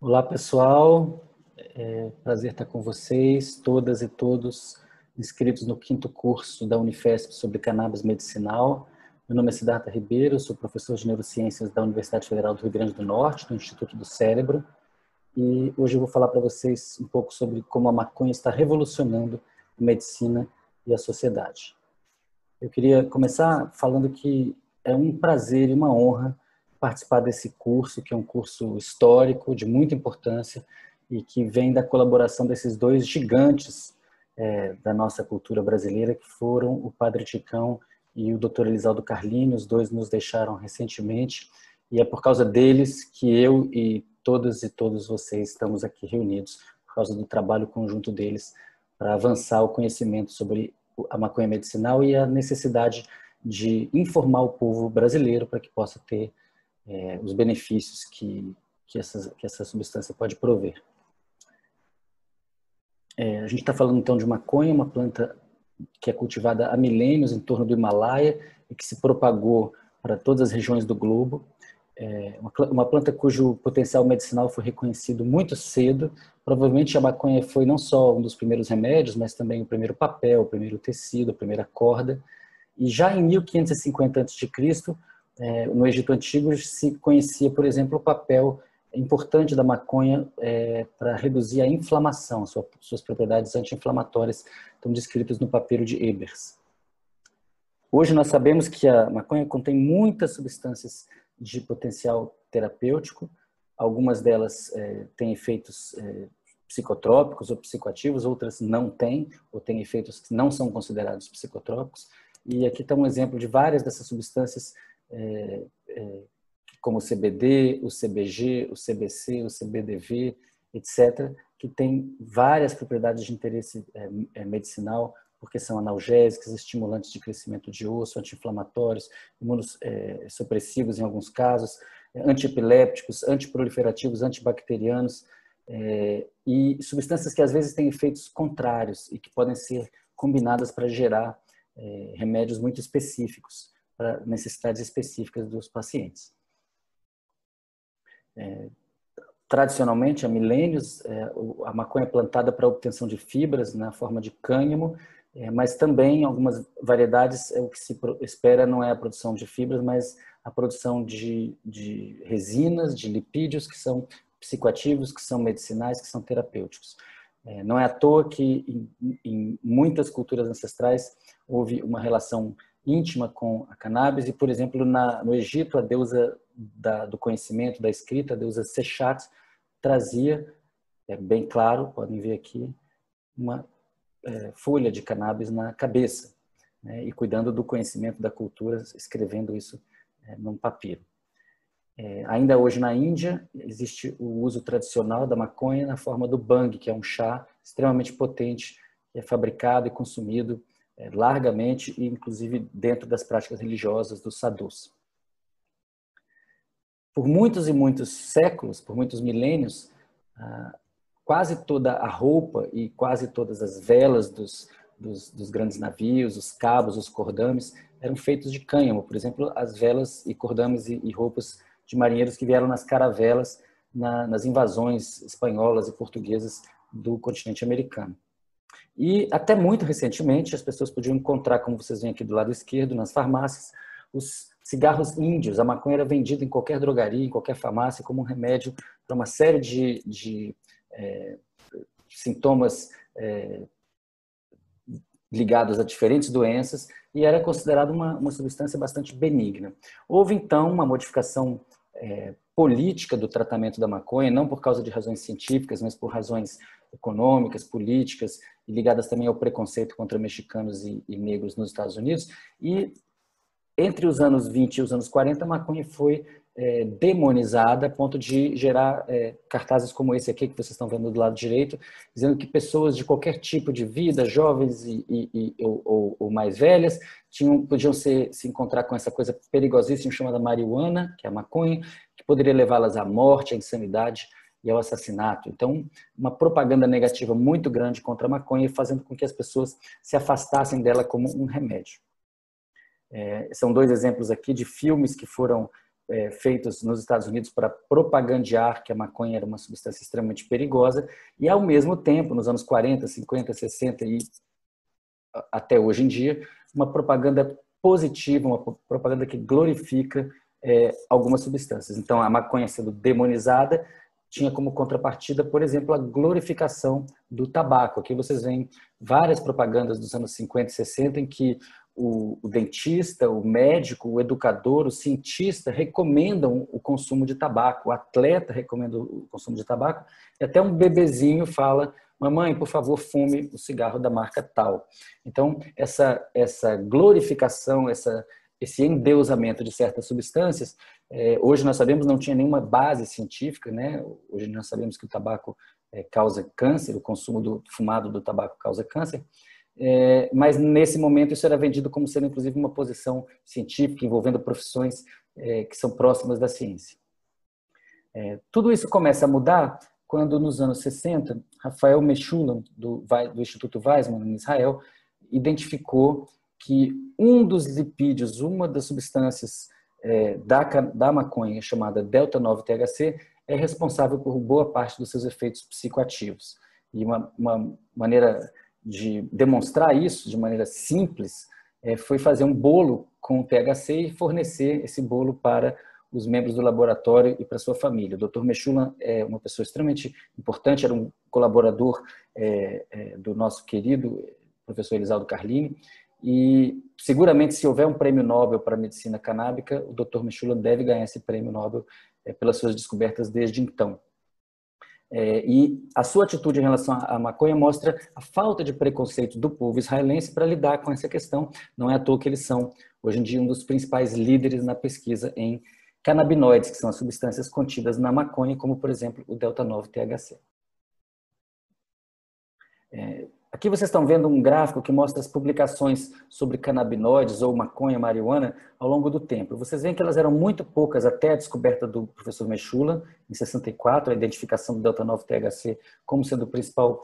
Olá, pessoal. É prazer estar com vocês, todas e todos inscritos no quinto curso da Unifesp sobre cannabis medicinal. Meu nome é Siddhartha Ribeiro, sou professor de neurociências da Universidade Federal do Rio Grande do Norte, do Instituto do Cérebro. E hoje eu vou falar para vocês um pouco sobre como a maconha está revolucionando a medicina e a sociedade. Eu queria começar falando que é um prazer e uma honra participar desse curso, que é um curso histórico de muita importância e que vem da colaboração desses dois gigantes é, da nossa cultura brasileira, que foram o Padre Ticão e o Dr. Elisaldo Carlini. Os dois nos deixaram recentemente e é por causa deles que eu e todas e todos vocês estamos aqui reunidos, por causa do trabalho conjunto deles para avançar o conhecimento sobre a maconha medicinal e a necessidade de informar o povo brasileiro para que possa ter é, os benefícios que, que, essa, que essa substância pode prover. É, a gente está falando então de maconha, uma planta que é cultivada há milênios em torno do Himalaia e que se propagou para todas as regiões do globo. É uma planta cujo potencial medicinal foi reconhecido muito cedo. Provavelmente a maconha foi não só um dos primeiros remédios, mas também o primeiro papel, o primeiro tecido, a primeira corda. E já em 1550 a.C., é, no Egito Antigo se conhecia, por exemplo, o papel importante da maconha é, para reduzir a inflamação, sua, suas propriedades anti-inflamatórias estão descritas no papiro de Ebers. Hoje nós sabemos que a maconha contém muitas substâncias de potencial terapêutico, algumas delas é, têm efeitos é, psicotrópicos ou psicoativos, outras não têm, ou têm efeitos que não são considerados psicotrópicos. E aqui está um exemplo de várias dessas substâncias é, é, como o CBD, o CBG, o CBC, o CBDV, etc., que tem várias propriedades de interesse é, é, medicinal, porque são analgésicos, estimulantes de crescimento de osso, anti-inflamatórios, imunossupressivos em alguns casos, antiepilépticos, antiproliferativos, antibacterianos, é, e substâncias que às vezes têm efeitos contrários e que podem ser combinadas para gerar é, remédios muito específicos para necessidades específicas dos pacientes. É, tradicionalmente, há milênios, é, a maconha é plantada para obtenção de fibras na forma de cânhamo, é, mas também algumas variedades, é, o que se espera não é a produção de fibras, mas a produção de, de resinas, de lipídios, que são psicoativos, que são medicinais, que são terapêuticos. É, não é à toa que em, em muitas culturas ancestrais houve uma relação íntima com a cannabis e, por exemplo, na, no Egito, a deusa da, do conhecimento, da escrita, a deusa Sechat, trazia, é bem claro, podem ver aqui, uma é, folha de cannabis na cabeça, né, e cuidando do conhecimento da cultura, escrevendo isso é, num papiro. É, ainda hoje na Índia, existe o uso tradicional da maconha na forma do bang, que é um chá extremamente potente, que é fabricado e consumido é, largamente, inclusive dentro das práticas religiosas dos sadhus. Por muitos e muitos séculos, por muitos milênios, quase toda a roupa e quase todas as velas dos, dos, dos, grandes navios, os cabos, os cordames, eram feitos de cânhamo. Por exemplo, as velas e cordames e, e roupas de marinheiros que vieram nas caravelas na, nas invasões espanholas e portuguesas do continente americano. E até muito recentemente, as pessoas podiam encontrar, como vocês veem aqui do lado esquerdo, nas farmácias, os cigarros índios. A maconha era vendida em qualquer drogaria, em qualquer farmácia, como um remédio para uma série de, de é, sintomas é, ligados a diferentes doenças e era considerado uma, uma substância bastante benigna. Houve, então, uma modificação é, política do tratamento da maconha, não por causa de razões científicas, mas por razões econômicas, políticas e ligadas também ao preconceito contra mexicanos e, e negros nos Estados Unidos. E entre os anos 20 e os anos 40, a maconha foi é, demonizada a ponto de gerar é, cartazes como esse aqui que vocês estão vendo do lado direito, dizendo que pessoas de qualquer tipo de vida, jovens e, e, e ou, ou, mais velhas, tinham, podiam ser, se encontrar com essa coisa perigosíssima chamada marihuana, que é a maconha, que poderia levá-las à morte, à insanidade e ao assassinato. Então, uma propaganda negativa muito grande contra a maconha, fazendo com que as pessoas se afastassem dela como um remédio. É, são dois exemplos aqui de filmes que foram é, feitos nos Estados Unidos para propagandear que a maconha era uma substância extremamente perigosa, e ao mesmo tempo, nos anos 40, 50, 60 e até hoje em dia, uma propaganda positiva, uma propaganda que glorifica é, algumas substâncias. Então, a maconha sendo demonizada tinha como contrapartida, por exemplo, a glorificação do tabaco. Aqui vocês veem várias propagandas dos anos 50 e 60 em que o, o, dentista, o médico, o educador, o cientista recomendam o consumo de tabaco, o atleta recomenda o consumo de tabaco, e até um bebezinho fala: Mamãe, por favor, fume o cigarro da marca tal. Então, essa, essa glorificação, essa, esse endeusamento de certas substâncias, é, hoje nós sabemos não tinha nenhuma base científica, né? Hoje nós sabemos que o tabaco é, causa câncer, o consumo do fumado do tabaco causa câncer, é, mas nesse momento isso era vendido como sendo inclusive uma posição científica envolvendo profissões é, que são próximas da ciência. É, tudo isso começa a mudar quando nos anos 60 Rafael Meshulam do, do Instituto Weizmann em Israel identificou que um dos lipídios, uma das substâncias é, da, da maconha chamada delta 9 THC é responsável por boa parte dos seus efeitos psicoativos. E uma, uma maneira de demonstrar isso de maneira simples é, foi fazer um bolo com THC e fornecer esse bolo para os membros do laboratório e para sua família. O Dr. Mechula é uma pessoa extremamente importante, era um colaborador é, é, do nosso querido professor Elisaldo Carlini, e seguramente se houver um prêmio Nobel para a medicina canábica, o Dr. Mechula deve ganhar esse prêmio Nobel é, pelas suas descobertas desde então. É, e a sua atitude em relação à maconha mostra a falta de preconceito do povo israelense para lidar com essa questão. Não é à toa que eles são, hoje em dia, um dos principais líderes na pesquisa em canabinoides, que são as substâncias contidas na maconha, como, por exemplo, o delta-9-THC. É, Aqui vocês estão vendo um gráfico que mostra as publicações sobre canabinoides ou maconha, marihuana ao longo do tempo. Vocês veem que elas eram muito poucas até a descoberta do professor Mechula, em 64, a identificação do delta-9-THC como sendo o principal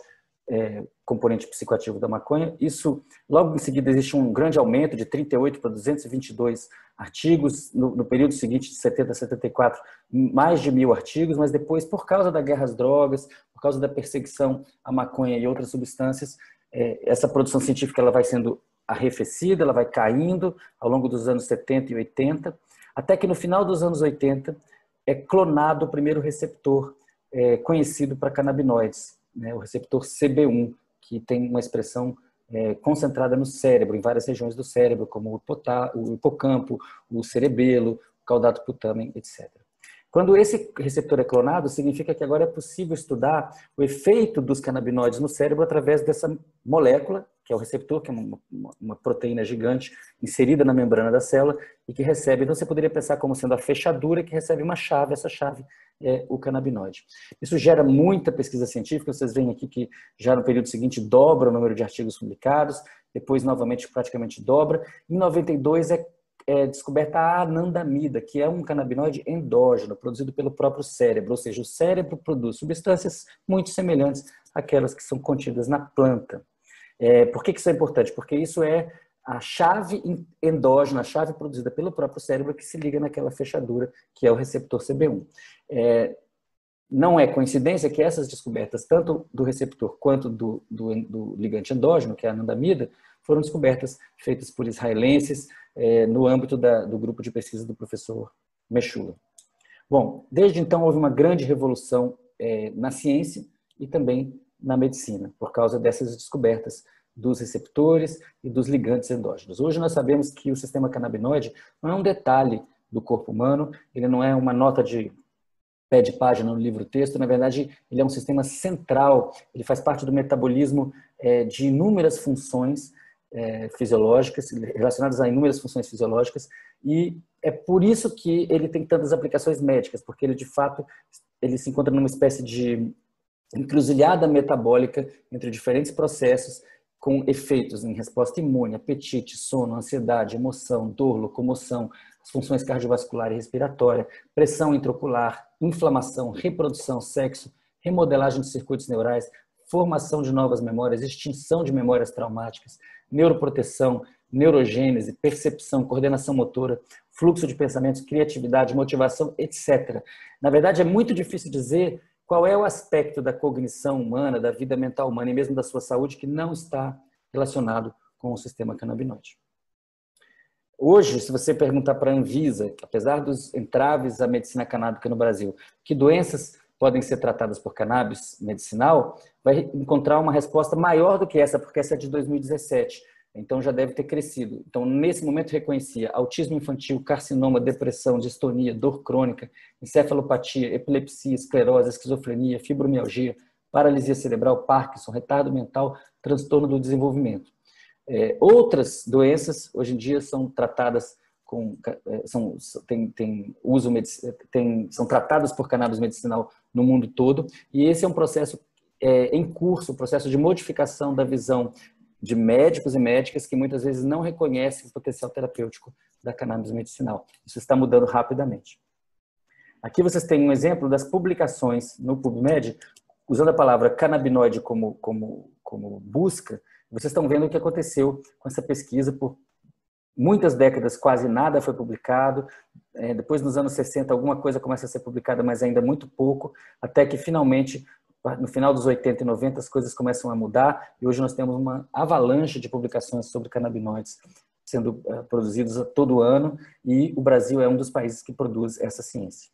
é, componente psicoativo da maconha. Isso, logo em seguida, existe um grande aumento de 38 para 222 artigos. No, no, período seguinte, de 70 a 74, mais de mil artigos, mas depois, por causa da guerra às drogas, por causa da perseguição à maconha e outras substâncias, é, essa produção científica ela vai sendo arrefecida, ela vai caindo ao longo dos anos 70 e 80, até que no final dos anos 80 é clonado o primeiro receptor é, conhecido para canabinoides, né, o receptor CB1, que tem uma expressão é, concentrada no cérebro, em várias regiões do cérebro, como o, hipocampo, o cerebelo, o caudato putamen, etc. Quando esse receptor é clonado, significa que agora é possível estudar o efeito dos canabinoides no cérebro através dessa molécula, que é o receptor, que é uma, uma, proteína gigante inserida na membrana da célula e que recebe. Então, você poderia pensar como sendo a fechadura que recebe uma chave, essa chave é o canabinoide. Isso gera muita pesquisa científica, vocês veem aqui que já no período seguinte dobra o número de artigos publicados, depois novamente praticamente dobra. Em 92 é, é descoberta a anandamida, que é um canabinoide endógeno, produzido pelo próprio cérebro, ou seja, o cérebro produz substâncias muito semelhantes àquelas que são contidas na planta. É, por que, que isso é importante? Porque isso é a chave endógena, a chave produzida pelo próprio cérebro que se liga naquela fechadura que é o receptor CB1. É, não é coincidência que essas descobertas, tanto do receptor quanto do, do, do ligante endógeno, que é a anandamida, foram descobertas feitas por israelenses é, no âmbito da, do grupo de pesquisa do professor Mechula. Bom, desde então houve uma grande revolução é, na ciência e também na medicina, por causa dessas descobertas dos receptores e dos ligantes endógenos. Hoje nós sabemos que o sistema canabinoide não é um detalhe do corpo humano, ele não é uma nota de pé de página no livro-texto, na verdade, ele é um sistema central, ele faz parte do metabolismo é, de inúmeras funções é, fisiológicas, relacionadas a inúmeras funções fisiológicas, e é por isso que ele tem tantas aplicações médicas, porque ele, de fato, ele se encontra numa espécie de encruzilhada metabólica entre diferentes processos com efeitos em resposta imune, apetite, sono, ansiedade, emoção, dor, locomoção, as funções cardiovascular e respiratória, pressão intraocular, inflamação, reprodução, sexo, remodelagem de circuitos neurais, formação de novas memórias, extinção de memórias traumáticas, neuroproteção, neurogênese, percepção, coordenação motora, fluxo de pensamentos, criatividade, motivação, etc. Na verdade, é muito difícil dizer qual é o aspecto da cognição humana, da vida mental humana e mesmo da sua saúde que não está relacionado com o sistema canabinoide. Hoje, se você perguntar para a Anvisa, apesar dos entraves à medicina canábica no Brasil, que doenças podem ser tratadas por cannabis medicinal, vai encontrar uma resposta maior do que essa, porque essa é de 2017. Então já deve ter crescido. Então, nesse momento, reconhecia autismo infantil, carcinoma, depressão, distonia, dor crônica, encefalopatia, epilepsia, esclerose, esquizofrenia, fibromialgia, paralisia cerebral, Parkinson, retardo mental, transtorno do desenvolvimento. É, outras doenças, hoje em dia, são tratadas com, é, são, tem, tem uso, tem, são tratadas por cannabis medicinal no mundo todo, e esse é um processo é, em curso, o um processo de modificação da visão de médicos e médicas que muitas vezes não reconhecem o potencial terapêutico da cannabis medicinal. Isso está mudando rapidamente. Aqui vocês têm um exemplo das publicações no PubMed, usando a palavra canabinoide como, como, como busca, vocês estão vendo o que aconteceu com essa pesquisa por muitas décadas, quase nada foi publicado. É, depois, nos anos 60, alguma coisa começa a ser publicada, mas ainda muito pouco, até que finalmente no final dos 80 e 90 as coisas começam a mudar e hoje nós temos uma avalanche de publicações sobre canabinoides sendo uh, produzidos todo ano e o Brasil é um dos países que produz essa ciência.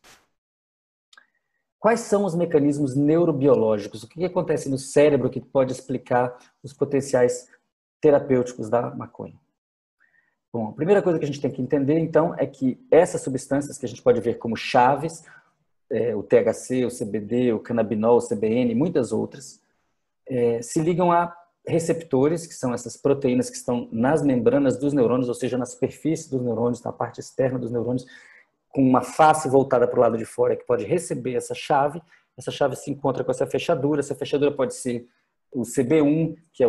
Quais são os mecanismos neurobiológicos? O que acontece no cérebro que pode explicar os potenciais terapêuticos da maconha? Bom, a primeira coisa que a gente tem que entender, então, é que essas substâncias que a gente pode ver como chaves é, o THC, o CBD, o canabinol, o CBN, muitas outras, é, se ligam a receptores, que são essas proteínas que estão nas membranas dos neurônios, ou seja, na superfície dos neurônios, na parte externa dos neurônios, com uma face voltada para o lado de fora, que pode receber essa chave. Essa chave se encontra com essa fechadura. Essa fechadura pode ser o CB1, que é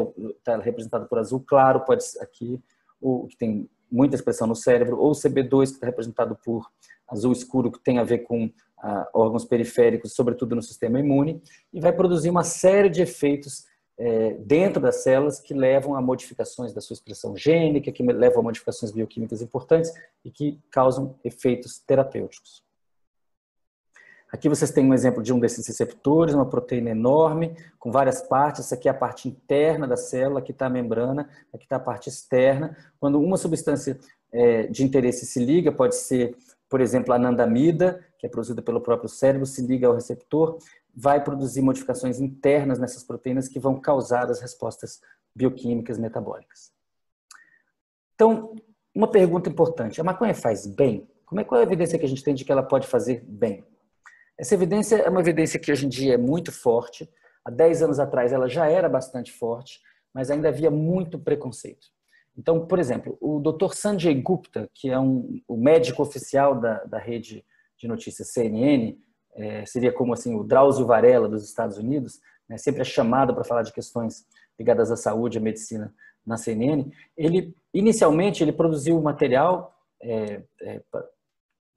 representado por azul claro, pode ser aqui, o que tem muita expressão no cérebro, ou o CB2, que está representado por azul escuro, que tem a ver com ah, órgãos periféricos, sobretudo no sistema imune, e vai produzir uma série de efeitos é, dentro das células que levam a modificações da sua expressão gênica, que levam a modificações bioquímicas importantes e que causam efeitos terapêuticos. Aqui vocês têm um exemplo de um desses receptores, uma proteína enorme, com várias partes. Essa aqui é a parte interna da célula, aqui está a membrana, aqui está a parte externa. Quando uma substância é, de interesse se liga, pode ser por exemplo, a anandamida, que é produzida pelo próprio cérebro, se liga ao receptor, vai produzir modificações internas nessas proteínas que vão causar as respostas bioquímicas metabólicas. Então, uma pergunta importante: a maconha faz bem? Como é qual é a evidência que a gente tem de que ela pode fazer bem? Essa evidência é uma evidência que hoje em dia é muito forte. Há 10 anos atrás ela já era bastante forte, mas ainda havia muito preconceito. Então, por exemplo, o Dr. Sanjay Gupta, que é um, o médico oficial da, da rede de notícias CNN, é, seria como assim o Drauzio Varela dos Estados Unidos, né, sempre é chamado para falar de questões ligadas à saúde e à medicina na CNN. Ele inicialmente ele produziu material é, é,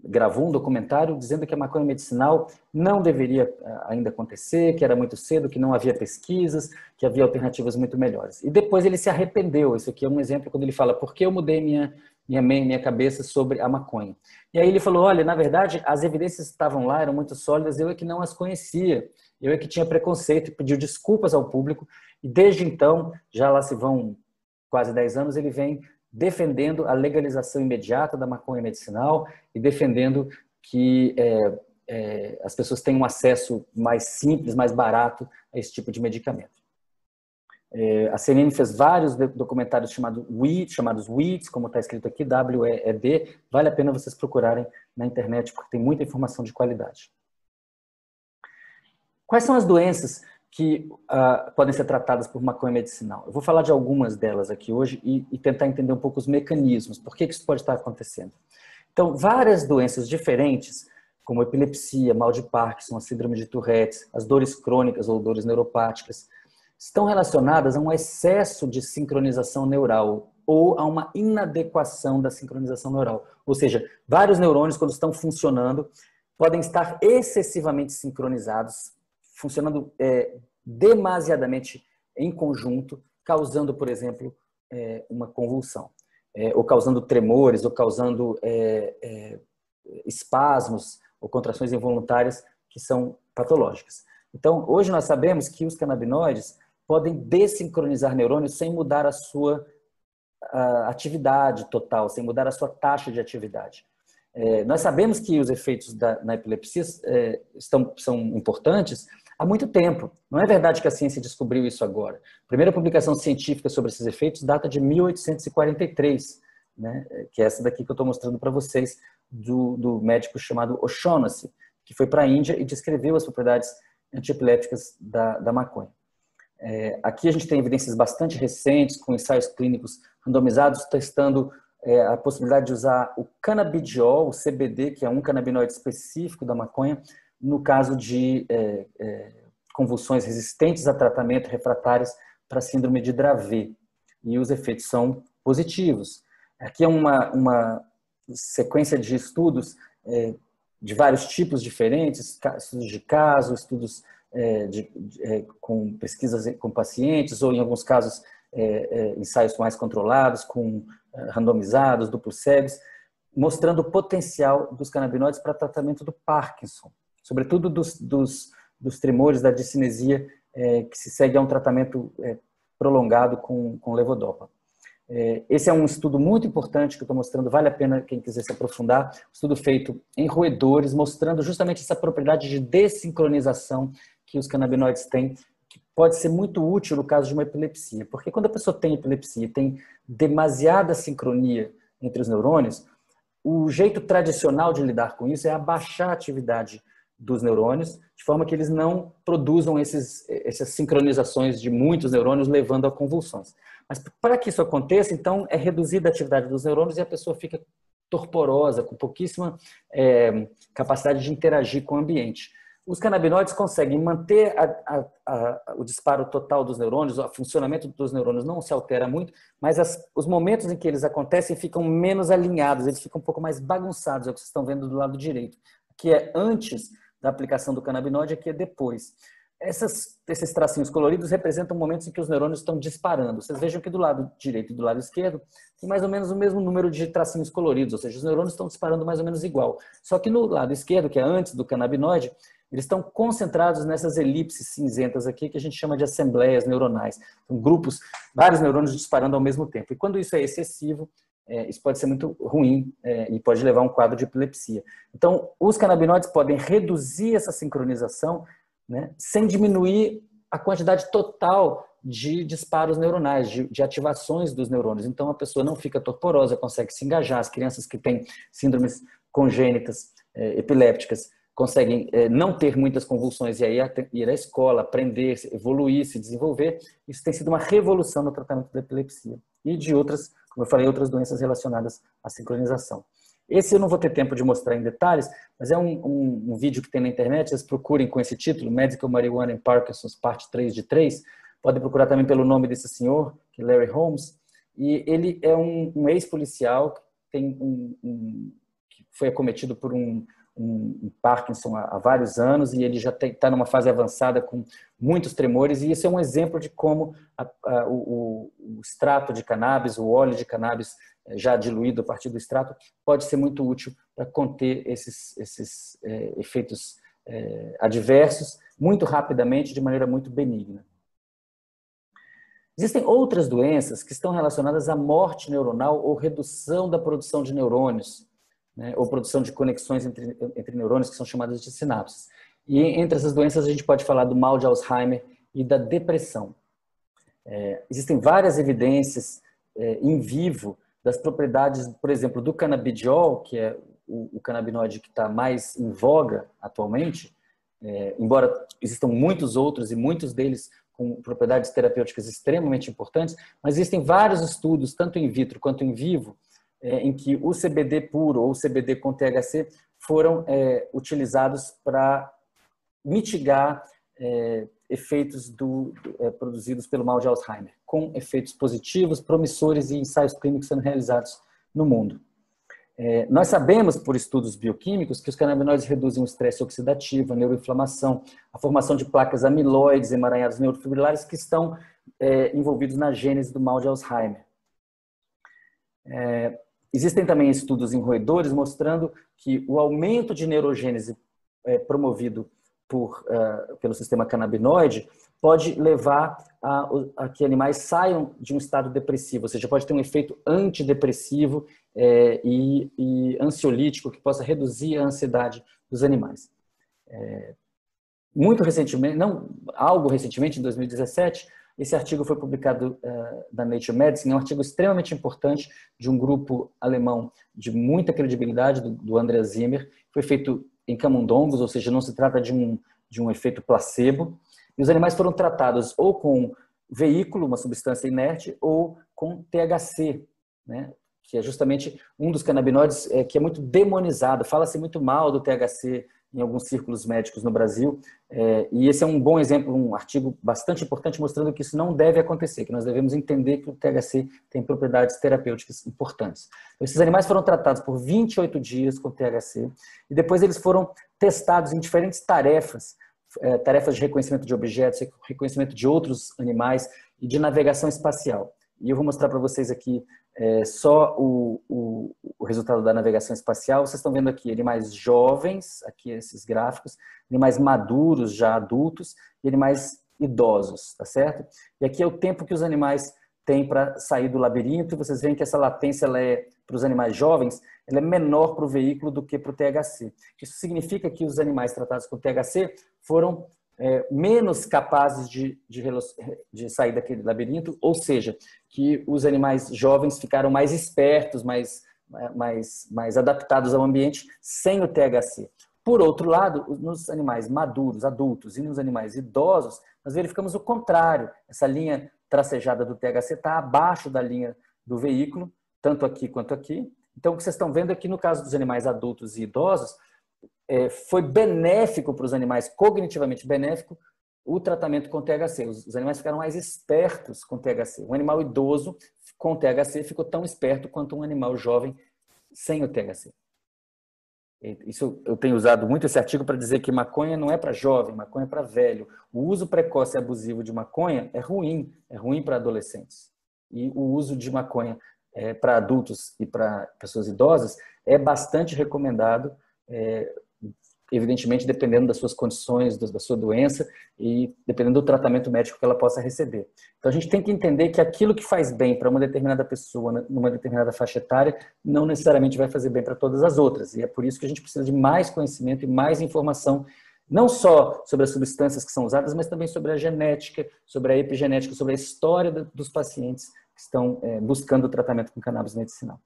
gravou um documentário dizendo que a maconha medicinal não deveria eh, ainda acontecer, que era muito cedo, que não havia pesquisas, que havia alternativas muito melhores. E depois ele se arrependeu. Isso aqui é um exemplo quando ele fala: por que eu mudei minha minha mente, minha cabeça sobre a maconha? E aí ele falou: olha, na verdade, as evidências estavam lá, eram muito sólidas, eu é que não as conhecia. Eu é que tinha preconceito, pediu desculpas ao público. E desde então, já lá se vão quase 10 anos, ele vem defendendo a legalização imediata da maconha medicinal e defendendo que é, é, as pessoas tenham um acesso mais simples, mais barato a esse tipo de medicamento. É, a CNN fez vários documentários chamado WEED, chamados WEEDs, como está escrito aqui, W-E-E-D. Vale a pena vocês procurarem na internet, porque tem muita informação de qualidade. Quais são as doenças que uh, podem ser tratadas por maconha medicinal. Eu vou falar de algumas delas aqui hoje e, e tentar entender um pouco os mecanismos, por que, que isso pode estar acontecendo. Então, várias doenças diferentes, como epilepsia, mal de Parkinson, a síndrome de Tourette, as dores crônicas ou dores neuropáticas, estão relacionadas a um excesso de sincronização neural ou a uma inadequação da sincronização neural. Ou seja, vários neurônios, quando estão funcionando, podem estar excessivamente sincronizados, funcionando é, demasiadamente em conjunto, causando, por exemplo, é, uma convulsão. é, ou causando tremores, ou causando é, é, espasmos ou contrações involuntárias que são patológicas. Então, hoje nós sabemos que os canabinoides podem desincronizar neurônios sem mudar a sua a atividade total, sem mudar a sua taxa de atividade. É, nós sabemos que os efeitos da, na epilepsia é, estão, são importantes há muito tempo. Não é verdade que a ciência descobriu isso agora. A primeira publicação científica sobre esses efeitos data de 1843, né, que é essa daqui que eu estou mostrando para vocês, do, do, médico chamado O'Shaughnessy, que foi para a Índia e descreveu as propriedades antiepilépticas da, da maconha. É, aqui a gente tem evidências bastante recentes, com ensaios clínicos randomizados, testando é, a possibilidade de usar o canabidiol, o CBD, que é um canabinoide específico da maconha, no caso de é, é, convulsões resistentes a tratamento refratários para síndrome de Dravet. E os efeitos são positivos. Aqui é uma, uma sequência de estudos é, de vários tipos diferentes, estudos de caso, estudos é, de, de, é, com pesquisas com pacientes, ou em alguns casos é, é, ensaios mais controlados, com randomizados, duplos cegos, mostrando o potencial dos canabinoides para tratamento do Parkinson sobretudo dos, dos, dos tremores, da discinesia, é, que se segue a um tratamento é, prolongado com, com levodopa. É, esse é um estudo muito importante que eu estou mostrando, vale a pena quem quiser se aprofundar. Estudo feito em roedores, mostrando justamente essa propriedade de desincronização que os canabinoides têm, pode ser muito útil no caso de uma epilepsia. Porque quando a pessoa tem epilepsia tem demasiada sincronia entre os neurônios, o jeito tradicional de lidar com isso é abaixar a atividade dos neurônios, de forma que eles não produzam esses, essas sincronizações de muitos neurônios, levando a convulsões. Mas para que isso aconteça, então, é reduzida a atividade dos neurônios e a pessoa fica torporosa, com pouquíssima é, capacidade de interagir com o ambiente. Os canabinoides conseguem manter a, a, a, o disparo total dos neurônios, o funcionamento dos neurônios não se altera muito, mas as, os momentos em que eles acontecem ficam menos alinhados, eles ficam um pouco mais bagunçados, é o que vocês estão vendo do lado direito, que é antes da aplicação do canabinoide, aqui é depois. Essas, esses tracinhos coloridos representam momentos em que os neurônios estão disparando. Vocês vejam que do lado direito e do lado esquerdo tem mais ou menos o mesmo número de tracinhos coloridos, ou seja, os neurônios estão disparando mais ou menos igual. Só que no lado esquerdo, que é antes do canabinoide, eles estão concentrados nessas elipses cinzentas aqui que a gente chama de assembleias neuronais. São grupos, vários neurônios disparando ao mesmo tempo. E quando isso é excessivo, é, isso pode ser muito ruim é, e pode levar a um quadro de epilepsia. Então, os canabinoides podem reduzir essa sincronização né, sem diminuir a quantidade total de disparos neuronais, de, de, ativações dos neurônios. Então, a pessoa não fica torporosa, consegue se engajar. As crianças que têm síndromes congênitas, é, epilépticas, conseguem é, não ter muitas convulsões e aí ir à escola, aprender, evoluir, se desenvolver. Isso tem sido uma revolução no tratamento da epilepsia e de outras como eu falei, outras doenças relacionadas à sincronização. Esse eu não vou ter tempo de mostrar em detalhes, mas é um, um, um vídeo que tem na internet, vocês procurem com esse título, Medical Marijuana in Parkinson's, parte 3 de 3. Podem procurar também pelo nome desse senhor, que é Larry Holmes. E ele é um, um ex-policial que, um, que foi acometido por um, um Parkinson há, há, vários anos e ele já está numa fase avançada com muitos tremores e isso é um exemplo de como a, a, o, o, extrato de cannabis, o óleo de cannabis eh, já diluído a partir do extrato pode ser muito útil para conter esses, esses é, efeitos é, adversos muito rapidamente de maneira muito benigna. Existem outras doenças que estão relacionadas à morte neuronal ou redução da produção de neurônios né, ou produção de conexões entre, entre neurônios que são chamadas de sinapses. E entre essas doenças a gente pode falar do mal de Alzheimer e da depressão. É, existem várias evidências é, em vivo das propriedades, por exemplo, do canabidiol, que é o, o canabinoide que está mais em voga atualmente, é, embora existam muitos outros e muitos deles com propriedades terapêuticas extremamente importantes, mas existem vários estudos, tanto in vitro quanto em vivo, é, em que o CBD puro ou o CBD com THC foram é, utilizados para mitigar é, efeitos do, é, produzidos pelo mal de Alzheimer, com efeitos positivos, promissores e ensaios clínicos sendo realizados no mundo. É, nós sabemos, por estudos bioquímicos, que os canabinoides reduzem o estresse oxidativo, a neuroinflamação, a formação de placas amiloides, emaranhados neurofibrilares que estão é, envolvidos na gênese do mal de Alzheimer. É, existem também estudos em roedores mostrando que o aumento de neurogênese é, promovido por, uh, pelo sistema canabinoide pode levar a, a, que animais saiam de um estado depressivo, ou seja, pode ter um efeito antidepressivo é, e, e, ansiolítico que possa reduzir a ansiedade dos animais. É, muito recentemente, não, algo recentemente, em 2017, esse artigo foi publicado uh, na Nature Medicine, é um artigo extremamente importante de um grupo alemão de muita credibilidade, do, do André Zimmer, foi feito em camundongos, ou seja, não se trata de um, de um efeito placebo, e os animais foram tratados ou com veículo, uma substância inerte, ou com THC, né? que é justamente um dos canabinoides é, que é muito demonizado. Fala-se muito mal do THC em alguns círculos médicos no Brasil. É, e esse é um bom exemplo, um artigo bastante importante mostrando que isso não deve acontecer, que nós devemos entender que o THC tem propriedades terapêuticas importantes. Esses animais foram tratados por 28 dias com THC e depois eles foram testados em diferentes tarefas, é, tarefas de reconhecimento de objetos, reconhecimento de outros animais e de navegação espacial. E eu vou mostrar para vocês aqui é, só o, o, o, resultado da navegação espacial. Vocês estão vendo aqui animais jovens, aqui esses gráficos, animais maduros, já adultos, e animais idosos, tá certo? E aqui é o tempo que os animais têm para sair do labirinto. Vocês veem que essa latência ela é, para os animais jovens, ela é menor para o veículo do que para o THC. Isso significa que os animais tratados com THC foram é, menos capazes de, de, de, sair daquele labirinto, ou seja, que os animais jovens ficaram mais espertos, mais, mais, mais adaptados ao ambiente sem o THC. Por outro lado, nos animais maduros, adultos e nos animais idosos, nós verificamos o contrário. Essa linha tracejada do THC está abaixo da linha do veículo, tanto aqui quanto aqui. Então, o que vocês estão vendo é no caso dos animais adultos e idosos, é, foi benéfico para os animais, cognitivamente benéfico, o tratamento com THC. Os, os, animais ficaram mais espertos com THC. Um animal idoso com THC ficou tão esperto quanto um animal jovem sem o THC. Isso eu tenho usado muito esse artigo para dizer que maconha não é para jovem, maconha é para velho. O uso precoce e abusivo de maconha é ruim, é ruim para adolescentes. E o uso de maconha é, para adultos e para pessoas idosas é bastante recomendado é, evidentemente dependendo das suas condições, da sua doença e dependendo do tratamento médico que ela possa receber. Então a gente tem que entender que aquilo que faz bem para uma determinada pessoa, né, numa determinada faixa etária, não necessariamente vai fazer bem para todas as outras. E é por isso que a gente precisa de mais conhecimento e mais informação, não só sobre as substâncias que são usadas, mas também sobre a genética, sobre a epigenética, sobre a história dos pacientes que estão é, buscando o tratamento com cannabis medicinal.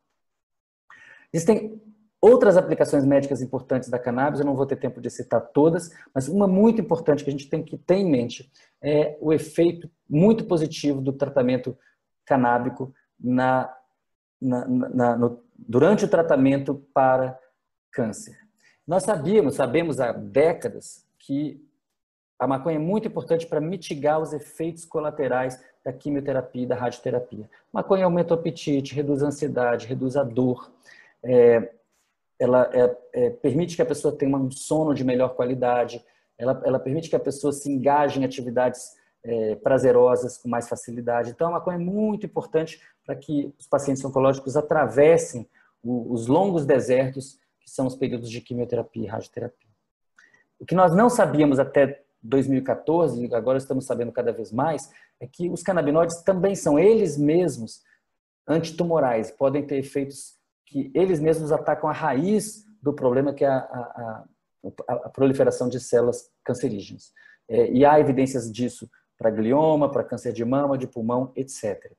Existem Outras aplicações médicas importantes da cannabis, eu não vou ter tempo de citar todas, mas uma muito importante que a gente tem que ter em mente é o efeito muito positivo do tratamento canábico na, na, na, no, durante o tratamento para câncer. Nós sabíamos, sabemos há décadas, que a maconha é muito importante para mitigar os efeitos colaterais da quimioterapia e da radioterapia. A maconha aumenta o apetite, reduz a ansiedade, reduz a dor. É, ela é, é, permite que a pessoa tenha um sono de melhor qualidade, ela, ela permite que a pessoa se engaje em atividades é, prazerosas com mais facilidade. Então, a maconha é muito importante para que os pacientes oncológicos atravessem o, os longos desertos que são os períodos de quimioterapia e radioterapia. O que nós não sabíamos até 2014, agora estamos sabendo cada vez mais, é que os canabinoides também são eles mesmos antitumorais, podem ter efeitos que eles mesmos atacam a raiz do problema, que é a, a, a, a proliferação de células cancerígenas. É, e há evidências disso para glioma, para câncer de mama, de pulmão, etc.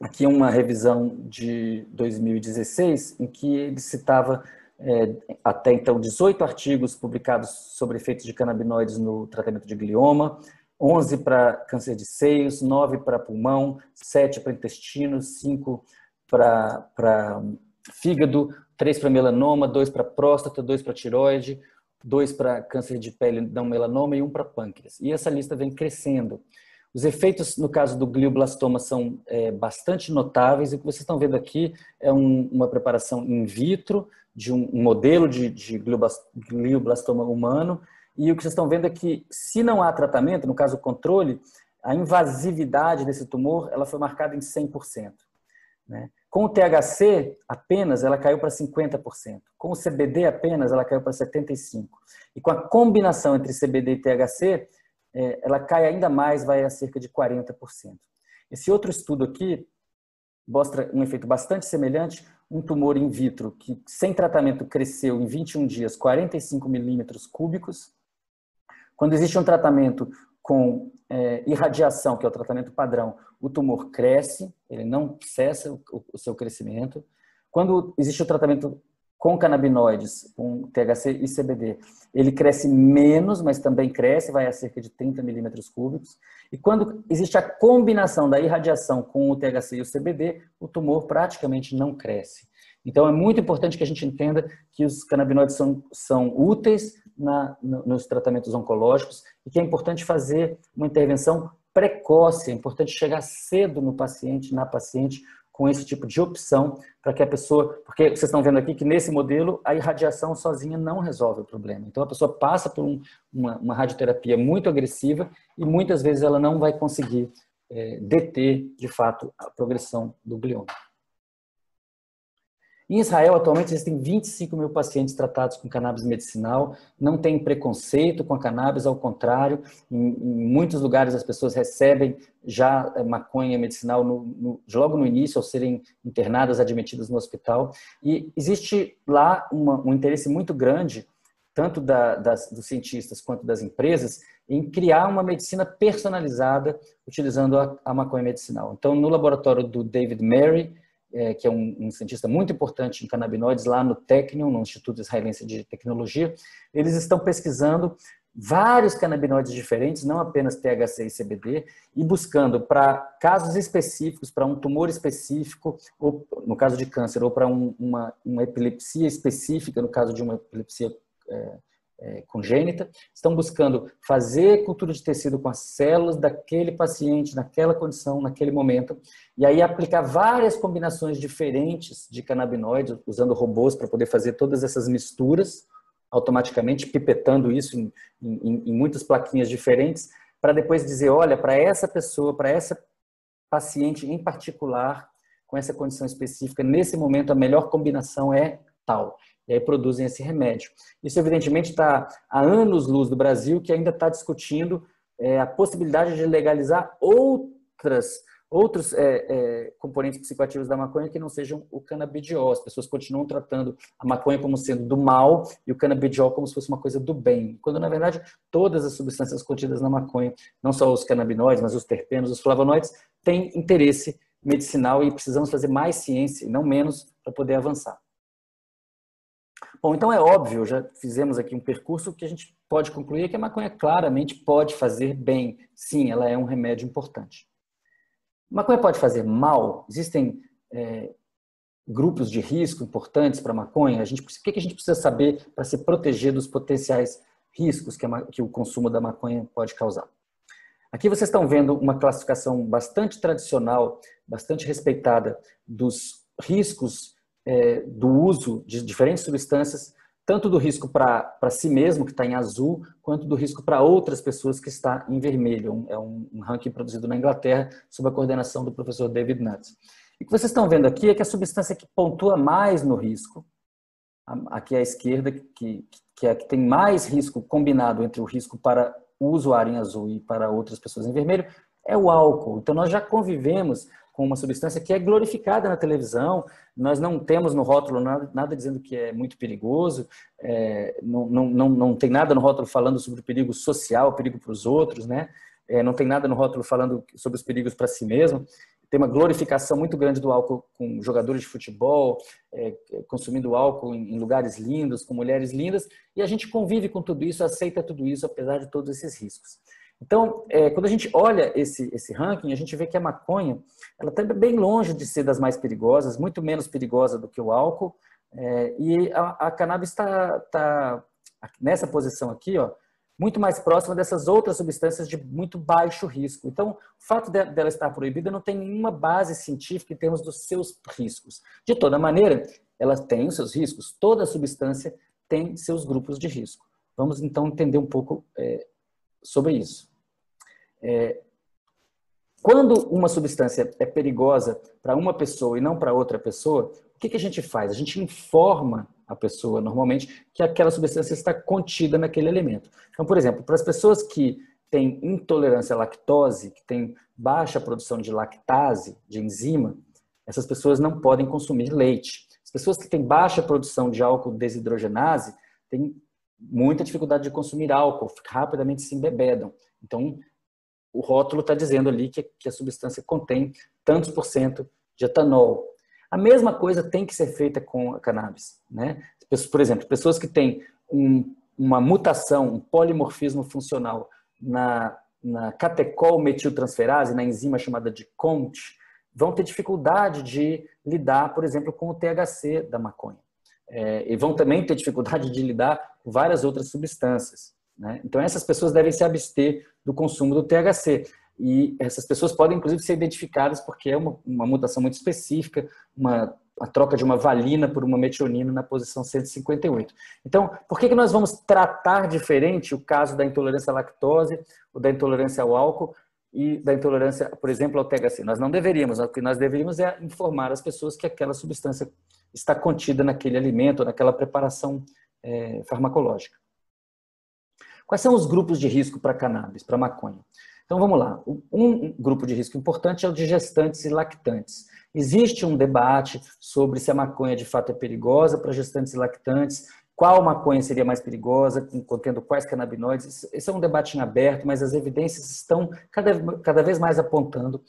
Aqui uma revisão de 2016, em que ele citava é, até então 18 artigos publicados sobre efeitos de canabinoides no tratamento de glioma, 11 para câncer de seios, 9 para pulmão, 7 para intestino, 5 para fígado, 3 para melanoma, 2 para próstata, 2 para tiroide, 2 para câncer de pele não melanoma e 1 para pâncreas. E essa lista vem crescendo. Os efeitos, no caso do glioblastoma, são é, bastante notáveis. E o que vocês estão vendo aqui é um, uma preparação in vitro de um, um modelo de, de glioblastoma humano e o que vocês estão vendo é que, se não há tratamento, no caso controle, a invasividade desse tumor ela foi marcada em 100%. Né? Com o THC apenas, ela caiu para 50%. Com o CBD apenas, ela caiu para 75%. E com a combinação entre CBD e THC, é, ela cai ainda mais, vai a cerca de 40%. Esse outro estudo aqui mostra um efeito bastante semelhante, um tumor in vitro que sem tratamento cresceu em 21 dias 45 milímetros cúbicos. Quando existe um tratamento com é, irradiação, que é o tratamento padrão, o tumor cresce, ele não cessa o, o seu crescimento. Quando existe o tratamento com canabinoides, com THC e CBD, ele cresce menos, mas também cresce, vai a cerca de 30 milímetros cúbicos. E quando existe a combinação da irradiação com o THC e o CBD, o tumor praticamente não cresce. Então é muito importante que a gente entenda que os canabinoides são, são úteis na, nos tratamentos oncológicos e que é importante fazer uma intervenção precoce, é importante chegar cedo no paciente, na paciente, com esse tipo de opção para que a pessoa, porque vocês estão vendo aqui que nesse modelo a irradiação sozinha não resolve o problema. Então a pessoa passa por um, uma, uma, radioterapia muito agressiva e muitas vezes ela não vai conseguir é, deter de fato a progressão do glioma. Em Israel, atualmente, existem 25 mil pacientes tratados com cannabis medicinal. Não tem preconceito com a cannabis, ao contrário. Em, em muitos lugares, as pessoas recebem já eh, maconha medicinal no, no, logo no início, ao serem internadas, admitidas no hospital. E existe lá uma, um interesse muito grande, tanto da, das, dos cientistas quanto das empresas, em criar uma medicina personalizada utilizando a, a maconha medicinal. Então, no laboratório do David Mary, é, que é um, um, cientista muito importante em canabinoides lá no Technion, no Instituto Israelense de Tecnologia, eles estão pesquisando vários canabinoides diferentes, não apenas THC e CBD, e buscando para casos específicos, para um tumor específico, ou no caso de câncer, ou para um, uma, uma epilepsia específica, no caso de uma epilepsia é, é, congênita, estão buscando fazer cultura de tecido com as células daquele paciente, naquela condição, naquele momento, e aí aplicar várias combinações diferentes de canabinoides, usando robôs para poder fazer todas essas misturas, automaticamente pipetando isso em, em, em muitas plaquinhas diferentes, para depois dizer, olha, para essa pessoa, para essa paciente em particular, com essa condição específica, nesse momento a melhor combinação é tal e aí produzem esse remédio. Isso, evidentemente, está há anos-luz do Brasil, que ainda está discutindo é, a possibilidade de legalizar outras, outros é, é, componentes psicoativos da maconha que não sejam o canabidiol. As pessoas continuam tratando a maconha como sendo do mal e o canabidiol como se fosse uma coisa do bem, quando, na verdade, todas as substâncias contidas na maconha, não só os canabinoides, mas os terpenos, os flavonoides, têm interesse medicinal e precisamos fazer mais ciência e não menos para poder avançar. Bom, então é óbvio, já fizemos aqui um percurso que a gente pode concluir que a maconha claramente pode fazer bem. Sim, ela é um remédio importante. Maconha pode fazer mal? Existem é, grupos de risco importantes para maconha? A gente, o que a gente precisa saber para se proteger dos potenciais riscos que, a, que o consumo da maconha pode causar? Aqui vocês estão vendo uma classificação bastante tradicional, bastante respeitada dos riscos é, do uso de diferentes substâncias, tanto do risco para si mesmo, que está em azul, quanto do risco para outras pessoas, que está em vermelho. É um, um ranking produzido na Inglaterra, sob a coordenação do professor David Nutt. E o que vocês estão vendo aqui é que a substância que pontua mais no risco, aqui à esquerda, que, que é a que tem mais risco combinado entre o risco para o usuário em azul e para outras pessoas em vermelho, é o álcool. Então, nós já convivemos com uma substância que é glorificada na televisão. Nós não temos no rótulo nada, nada dizendo que é muito perigoso, é, não, não, não, não tem nada no rótulo falando sobre o perigo social, o perigo para os outros, né? É, não tem nada no rótulo falando sobre os perigos para si mesmo. Tem uma glorificação muito grande do álcool com jogadores de futebol, é, consumindo álcool em, em lugares lindos, com mulheres lindas, e a gente convive com tudo isso, aceita tudo isso, apesar de todos esses riscos. Então, é, quando a gente olha esse, esse ranking, a gente vê que a maconha ela está bem longe de ser das mais perigosas, muito menos perigosa do que o álcool, é, e a, a cannabis está tá nessa posição aqui, ó, muito mais próxima dessas outras substâncias de muito baixo risco. Então, o fato de, dela estar proibida não tem nenhuma base científica em termos dos seus riscos. De toda maneira, ela tem os seus riscos. Toda substância tem seus grupos de risco. Vamos então entender um pouco é, sobre isso. É, Quando uma substância é perigosa para uma pessoa e não para outra pessoa, o que, que a gente faz? A gente informa a pessoa, normalmente, que aquela substância está contida naquele alimento. Então, por exemplo, para as pessoas que têm intolerância à lactose, que têm baixa produção de lactase, de enzima, essas pessoas não podem consumir leite. As pessoas que têm baixa produção de álcool desidrogenase têm muita dificuldade de consumir álcool, rapidamente se embebedam. Então, o rótulo está dizendo ali que, que a substância contém tantos por cento de etanol. A mesma coisa tem que ser feita com a cannabis. Né? Por exemplo, pessoas que têm um, uma mutação, um polimorfismo funcional na, na catecol metiltransferase, na enzima chamada de CONT, vão ter dificuldade de lidar, por exemplo, com o THC da maconha. É, e vão também ter dificuldade de lidar com várias outras substâncias. Né? Então, essas pessoas devem se abster do consumo do THC. E essas pessoas podem, inclusive, ser identificadas porque é uma, uma mutação muito específica, uma a troca de uma valina por uma metionina na posição 158. Então, por que, que nós vamos tratar diferente o caso da intolerância à lactose, ou da intolerância ao álcool e da intolerância, por exemplo, ao THC? Nós não deveríamos, o que nós deveríamos é informar as pessoas que aquela substância está contida naquele alimento, naquela preparação é, farmacológica. Quais são os grupos de risco para cannabis, para maconha? Então vamos lá. Um grupo de risco importante é o de gestantes e lactantes. Existe um debate sobre se a maconha de fato é perigosa para gestantes e lactantes, qual maconha seria mais perigosa, contendo quais canabinoides. Esse é um debate em aberto, mas as evidências estão cada, cada vez mais apontando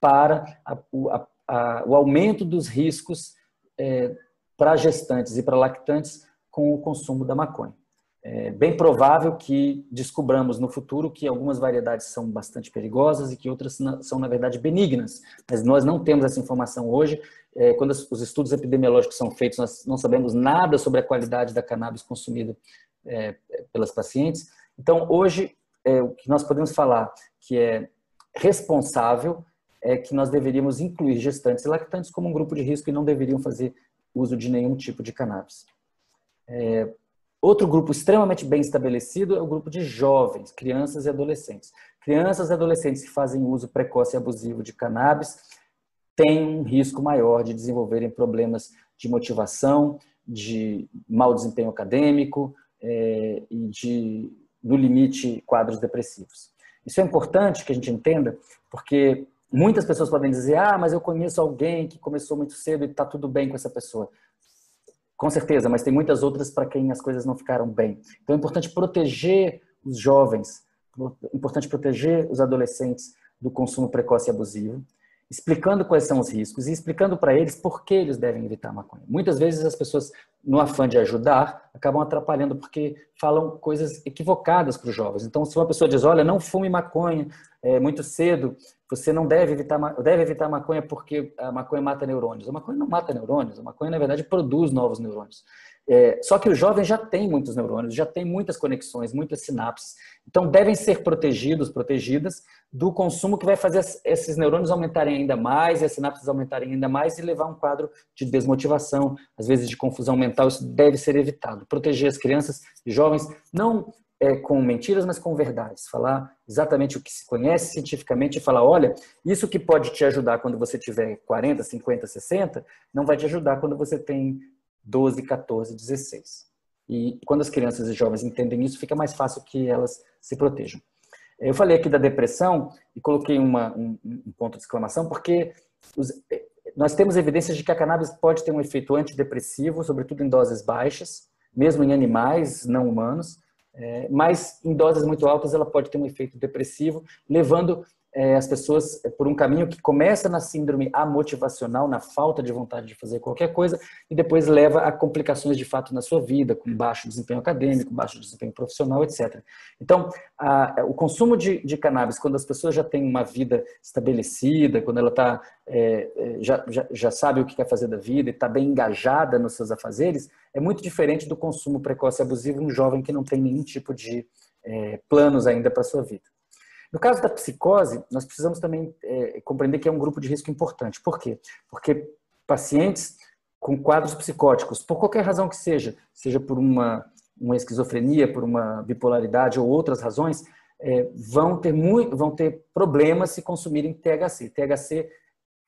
para a, a, a, o aumento dos riscos é, para gestantes e para lactantes com o consumo da maconha é bem provável que descobramos no futuro que algumas variedades são bastante perigosas e que outras são, na verdade, benignas. Mas nós não temos essa informação hoje. É, quando os estudos epidemiológicos são feitos, nós não sabemos nada sobre a qualidade da cannabis consumida é, pelas pacientes. Então, hoje, é, o que nós podemos falar que é responsável é que nós deveríamos incluir gestantes e lactantes como um grupo de risco e não deveriam fazer uso de nenhum tipo de cannabis. É, Outro grupo extremamente bem estabelecido é o grupo de jovens, crianças e adolescentes. Crianças e adolescentes que fazem uso precoce e abusivo de cannabis têm um risco maior de desenvolverem problemas de motivação, de mau desempenho acadêmico é, e de, no limite, quadros depressivos. Isso é importante que a gente entenda, porque muitas pessoas podem dizer: ah, mas eu conheço alguém que começou muito cedo e está tudo bem com essa pessoa. Com certeza, mas tem muitas outras para quem as coisas não ficaram bem. Então é importante proteger os jovens, é importante proteger os adolescentes do consumo precoce e abusivo explicando quais são os riscos e explicando para eles por que eles devem evitar a maconha. Muitas vezes as pessoas, no afã de ajudar, acabam atrapalhando porque falam coisas equivocadas para os jovens. Então, se uma pessoa diz, olha, não fume maconha é, muito cedo, você não deve evitar, deve evitar maconha porque a maconha mata neurônios. A maconha não mata neurônios, a maconha, na verdade, produz novos neurônios. É, só que o jovem já tem muitos neurônios, já tem muitas conexões, muitas sinapses. Então, devem ser protegidos, protegidas do consumo que vai fazer esses neurônios aumentarem ainda mais e as sinapses aumentarem ainda mais e levar um quadro de desmotivação, às vezes de confusão mental. Isso deve ser evitado. Proteger as crianças e jovens, não é, com mentiras, mas com verdades. Falar exatamente o que se conhece cientificamente e falar: olha, isso que pode te ajudar quando você tiver 40, 50, 60, não vai te ajudar quando você tem 12, 14, 16. E quando as crianças e jovens entendem isso, fica mais fácil que elas se protejam. Eu falei aqui da depressão e coloquei uma, um, um, ponto de exclamação, porque os, nós temos evidências de que a cannabis pode ter um efeito antidepressivo, sobretudo em doses baixas, mesmo em animais não humanos, é, mas em doses muito altas ela pode ter um efeito depressivo, levando é, as pessoas é, por um caminho que começa na síndrome amotivacional, na falta de vontade de fazer qualquer coisa, e depois leva a complicações de fato na sua vida, com baixo desempenho acadêmico, baixo desempenho profissional, etc. Então, a, o consumo de, de, cannabis, quando as pessoas já têm uma vida estabelecida, quando ela tá, é, é, já, já, já sabe o que quer fazer da vida e está bem engajada nos seus afazeres, é muito diferente do consumo precoce e abusivo em um jovem que não tem nenhum tipo de é, planos ainda para sua vida. No caso da psicose, nós precisamos também é, compreender que é um grupo de risco importante. Por quê? Porque pacientes com quadros psicóticos, por qualquer razão que seja, seja por uma, uma esquizofrenia, por uma bipolaridade ou outras razões, é, vão, ter muito, vão ter problemas se consumirem THC. THC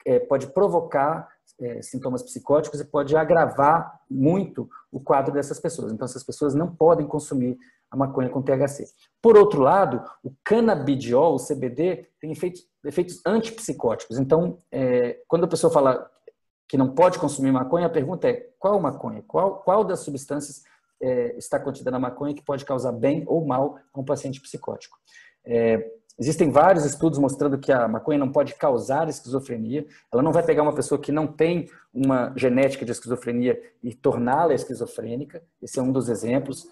é, pode provocar é, sintomas psicóticos e pode agravar muito o quadro dessas pessoas. Então, essas pessoas não podem consumir a maconha com THC. Por outro lado, o canabidiol, o CBD, tem efeitos, efeitos antipsicóticos. Então, é, quando a pessoa fala que não pode consumir maconha, a pergunta é qual maconha? Qual, qual das substâncias é, está contida na maconha que pode causar bem ou mal a um paciente psicótico? É, existem vários estudos mostrando que a maconha não pode causar esquizofrenia. Ela não vai pegar uma pessoa que não tem uma genética de esquizofrenia e torná-la esquizofrênica. Esse é um dos exemplos,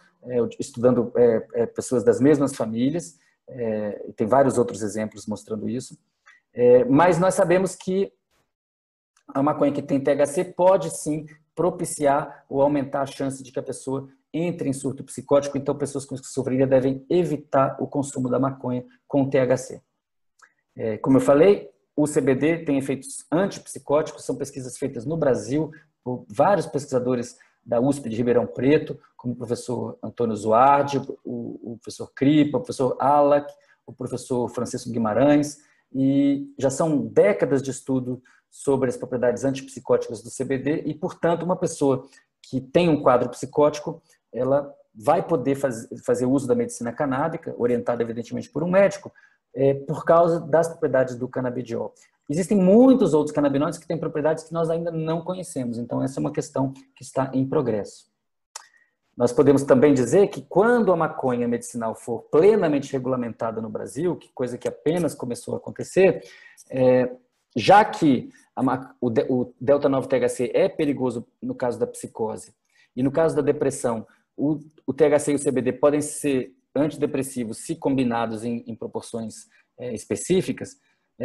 estudando é, é, pessoas das mesmas famílias. É, tem vários outros exemplos mostrando isso. É, mas nós sabemos que a maconha que tem THC pode sim propiciar ou aumentar a chance de que a pessoa entre em surto psicótico. Então, pessoas com esquizofrenia devem evitar o consumo da maconha com THC. É, como eu falei, o CBD tem efeitos antipsicóticos, são pesquisas feitas no Brasil por vários pesquisadores da USP de Ribeirão Preto, como o professor Antônio Zuardi, o, professor Cripa, o professor Alac, o professor Francisco Guimarães, e já são décadas de estudo sobre as propriedades antipsicóticas do CBD e, portanto, uma pessoa que tem um quadro psicótico, ela vai poder faz, fazer uso da medicina canábica, orientada evidentemente por um médico, é, por causa das propriedades do canabidiol. Existem muitos outros canabinoides que têm propriedades que nós ainda não conhecemos, então essa é uma questão que está em progresso. Nós podemos também dizer que quando a maconha medicinal for plenamente regulamentada no Brasil, que coisa que apenas começou a acontecer, é, já que a, o, o delta 9 THC é perigoso no caso da psicose e no caso da depressão, o, o THC e o CBD podem ser antidepressivos se combinados em, em proporções é, específicas,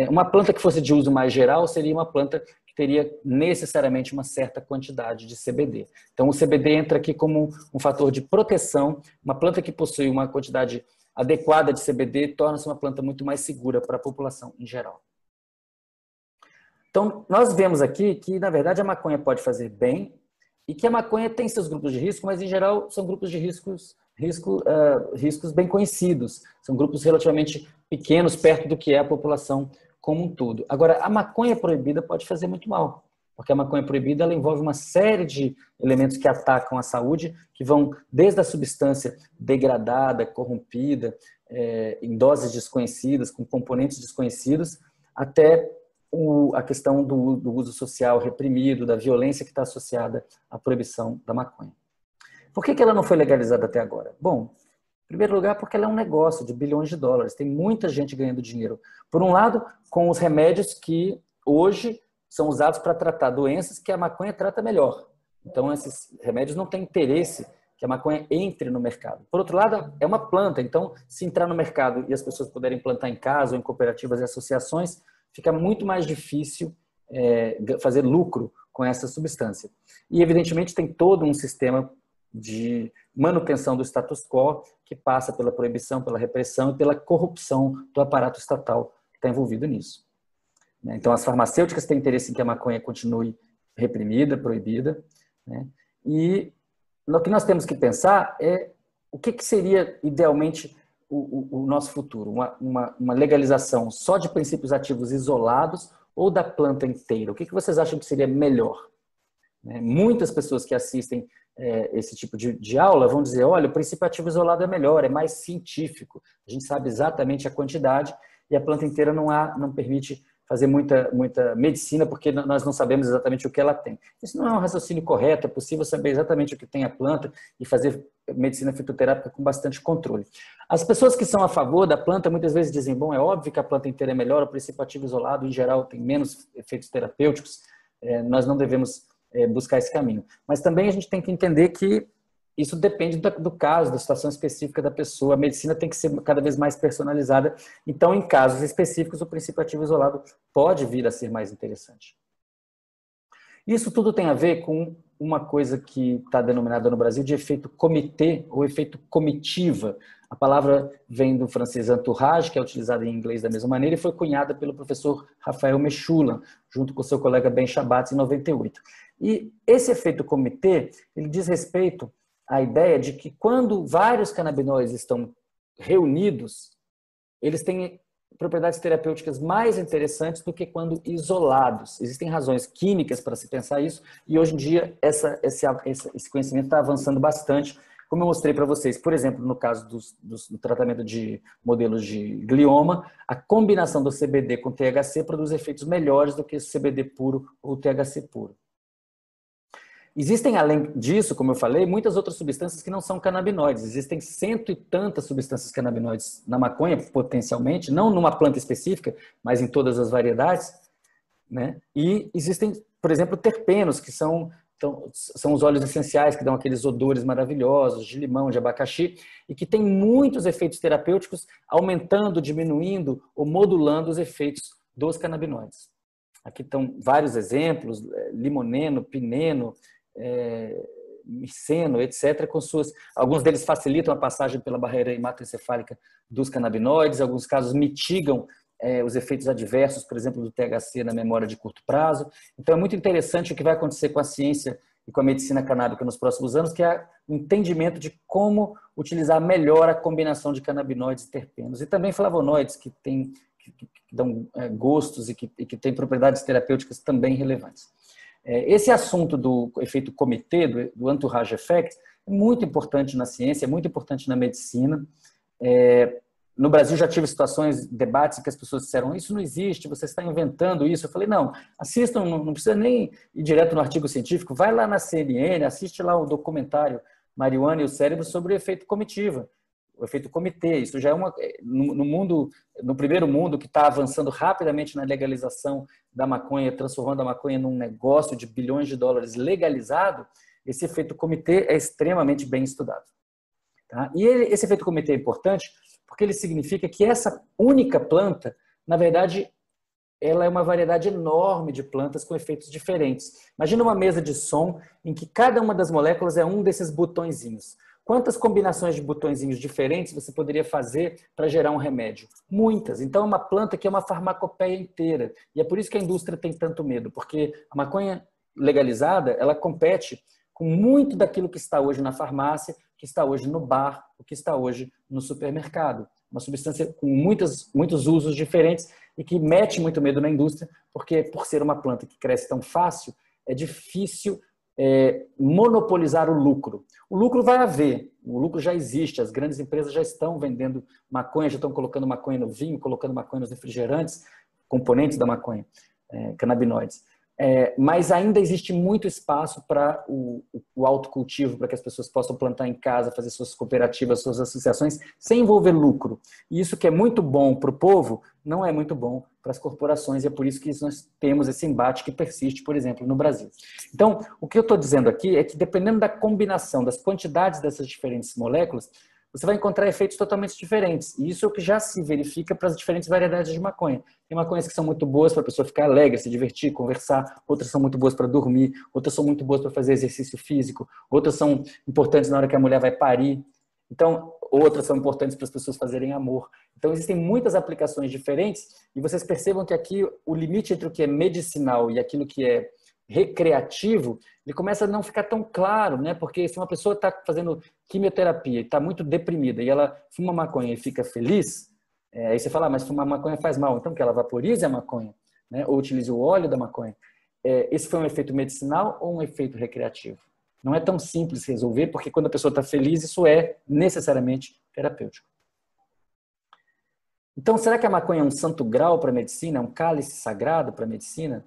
uma planta que fosse de uso mais geral seria uma planta que teria necessariamente uma certa quantidade de CBD. Então, o CBD entra aqui como um fator de proteção. Uma planta que possui uma quantidade adequada de CBD torna-se uma planta muito mais segura para a população em geral. Então, nós vemos aqui que, na verdade, a maconha pode fazer bem e que a maconha tem seus grupos de risco, mas, em geral, são grupos de riscos, risco, uh, riscos bem conhecidos. São grupos relativamente pequenos, perto do que é a população como um todo. Agora, a maconha proibida pode fazer muito mal, porque a maconha proibida ela envolve uma série de elementos que atacam a saúde, que vão desde a substância degradada, corrompida, é, em doses desconhecidas, com componentes desconhecidos, até o, a questão do, do, uso social reprimido, da violência que está associada à proibição da maconha. Por que, que ela não foi legalizada até agora? Bom, em primeiro lugar, porque ela é um negócio de bilhões de dólares, tem muita gente ganhando dinheiro. Por um lado, com os remédios que hoje são usados para tratar doenças que a maconha trata melhor. Então, esses remédios não têm interesse que a maconha entre no mercado. Por outro lado, é uma planta, então, se entrar no mercado e as pessoas puderem plantar em casa ou em cooperativas e associações, fica muito mais difícil é, fazer lucro com essa substância. E, evidentemente, tem todo um sistema de manutenção do status quo que passa pela proibição, pela repressão e pela corrupção do aparato estatal que está envolvido nisso. Né? Então, as farmacêuticas têm interesse em que a maconha continue reprimida, proibida. Né? E o que nós temos que pensar é o que, que seria idealmente o, o, o nosso futuro? Uma, uma, uma, legalização só de princípios ativos isolados ou da planta inteira? O que, que vocês acham que seria melhor? Né? Muitas pessoas que assistem é, esse tipo de, de, aula vão dizer: olha, o princípio ativo isolado é melhor, é mais científico, a gente sabe exatamente a quantidade e a planta inteira não, há, não permite fazer muita, muita medicina porque nós não sabemos exatamente o que ela tem. Isso não é um raciocínio correto, é possível saber exatamente o que tem a planta e fazer medicina fitoterápica com bastante controle. As pessoas que são a favor da planta muitas vezes dizem, bom, é óbvio que a planta inteira é melhor, o princípio ativo isolado em geral tem menos efeitos terapêuticos, é, nós não devemos é, buscar esse caminho. Mas também a gente tem que entender que isso depende do caso, da situação específica da pessoa. A medicina tem que ser cada vez mais personalizada. Então, em casos específicos, o princípio ativo isolado pode vir a ser mais interessante. Isso tudo tem a ver com uma coisa que está denominada no Brasil de efeito comitê ou efeito comitiva. A palavra vem do francês entourage, que é utilizada em inglês da mesma maneira, e foi cunhada pelo professor Rafael Mechula, junto com seu colega Ben Shabat, em 98. E esse efeito comitê, ele diz respeito a ideia de que quando vários canabinoides estão reunidos eles têm propriedades terapêuticas mais interessantes do que quando isolados. Existem razões químicas para se pensar isso, e hoje em dia essa, esse, esse conhecimento está avançando bastante, como eu mostrei para vocês. Por exemplo, no caso dos, dos, do tratamento de modelos de glioma, a combinação do CBD com THC produz efeitos melhores do que o CBD puro ou THC puro. Existem, além disso, como eu falei, muitas outras substâncias que não são canabinoides. Existem cento e tantas substâncias canabinoides na maconha, potencialmente, não numa planta específica, mas em todas as variedades. Né? E existem, por exemplo, terpenos, que são, então, são os óleos essenciais, que dão aqueles odores maravilhosos de limão, de abacaxi, e que têm muitos efeitos terapêuticos, aumentando, diminuindo ou modulando os efeitos dos canabinoides. Aqui estão vários exemplos, é, limoneno, pineno, é, miceno, etc., com suas, alguns deles facilitam a passagem pela barreira hematoencefálica dos canabinoides, alguns casos mitigam é, os efeitos adversos, por exemplo, do THC na memória de curto prazo. Então, é muito interessante o que vai acontecer com a ciência e com a medicina canábica nos próximos anos, que é o entendimento de como utilizar melhor a combinação de canabinoides e terpenos. E também flavonoides, que, tem, que, que dão é, gostos e que, e que têm propriedades terapêuticas também relevantes. É, esse assunto do efeito comitê, do, do entourage effect, é muito importante na ciência, é muito importante na medicina. É, no Brasil já tive situações, debates em que as pessoas disseram isso não existe, você está inventando isso. Eu falei, não, assistam, não precisa nem ir direto no artigo científico, vai lá na CNN, assiste lá o documentário Marihuana e o Cérebro sobre o efeito comitiva o efeito comitê. Isso já é uma no, mundo, no primeiro mundo que está avançando rapidamente na legalização da maconha, transformando a maconha num negócio de bilhões de dólares legalizado. Esse efeito comitê é extremamente bem estudado. Tá? E ele, esse efeito comitê é importante porque ele significa que essa única planta, na verdade, ela é uma variedade enorme de plantas com efeitos diferentes. Imagina uma mesa de som em que cada uma das moléculas é um desses botõezinhos. Quantas combinações de botõezinhos diferentes você poderia fazer para gerar um remédio? Muitas. Então, é uma planta que é uma farmacopeia inteira. E é por isso que a indústria tem tanto medo, porque a maconha legalizada, ela compete com muito daquilo que está hoje na farmácia, que está hoje no bar, o que está hoje no supermercado. Uma substância com muitas, muitos usos diferentes e que mete muito medo na indústria, porque por ser uma planta que cresce tão fácil, é difícil é, monopolizar o lucro. O lucro vai haver, o lucro já existe, as grandes empresas já estão vendendo maconha, já estão colocando maconha no vinho, colocando maconha nos refrigerantes, componentes da maconha, é, canabinoides. É, mas ainda existe muito espaço para o, o autocultivo, para que as pessoas possam plantar em casa, fazer suas cooperativas, suas associações, sem envolver lucro. E isso que é muito bom para o povo, não é muito bom para as corporações, e é por isso que nós temos esse embate que persiste, por exemplo, no Brasil. Então, o que eu estou dizendo aqui é que, dependendo da combinação das quantidades dessas diferentes moléculas, você vai encontrar efeitos totalmente diferentes. E isso é o que já se verifica para as diferentes variedades de maconha. Tem maconhas que são muito boas para a pessoa ficar alegre, se divertir, conversar, outras são muito boas para dormir, outras são muito boas para fazer exercício físico, outras são importantes na hora que a mulher vai parir. Então, outras são importantes para as pessoas fazerem amor. Então, existem muitas aplicações diferentes e vocês percebam que aqui o limite entre o que é medicinal e aquilo que é recreativo, ele começa a não ficar tão claro, né? Porque se uma pessoa está fazendo quimioterapia e está muito deprimida e ela fuma maconha e fica feliz, é, aí você fala, ah, mas fumar maconha faz mal, então que ela vaporize a maconha, né? Ou utilize o óleo da maconha. É, esse foi um efeito medicinal ou um efeito recreativo? Não é tão simples resolver, porque quando a pessoa está feliz, isso é necessariamente terapêutico. Então, será que a maconha é um santo grau para a medicina? É um cálice sagrado para a medicina?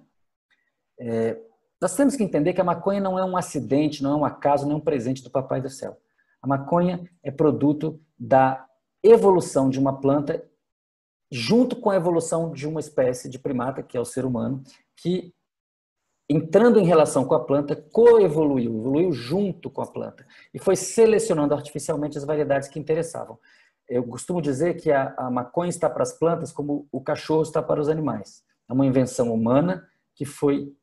É, nós temos que entender que a maconha não é um acidente, não é um acaso, nem um presente do Papai do Céu. A maconha é produto da evolução de uma planta junto com a evolução de uma espécie de primata, que é o ser humano, que entrando em relação com a planta, coevoluiu, evoluiu junto com a planta e foi selecionando artificialmente as variedades que interessavam. Eu costumo dizer que a, a maconha está para as plantas como o cachorro está para os animais. É uma invenção humana que foi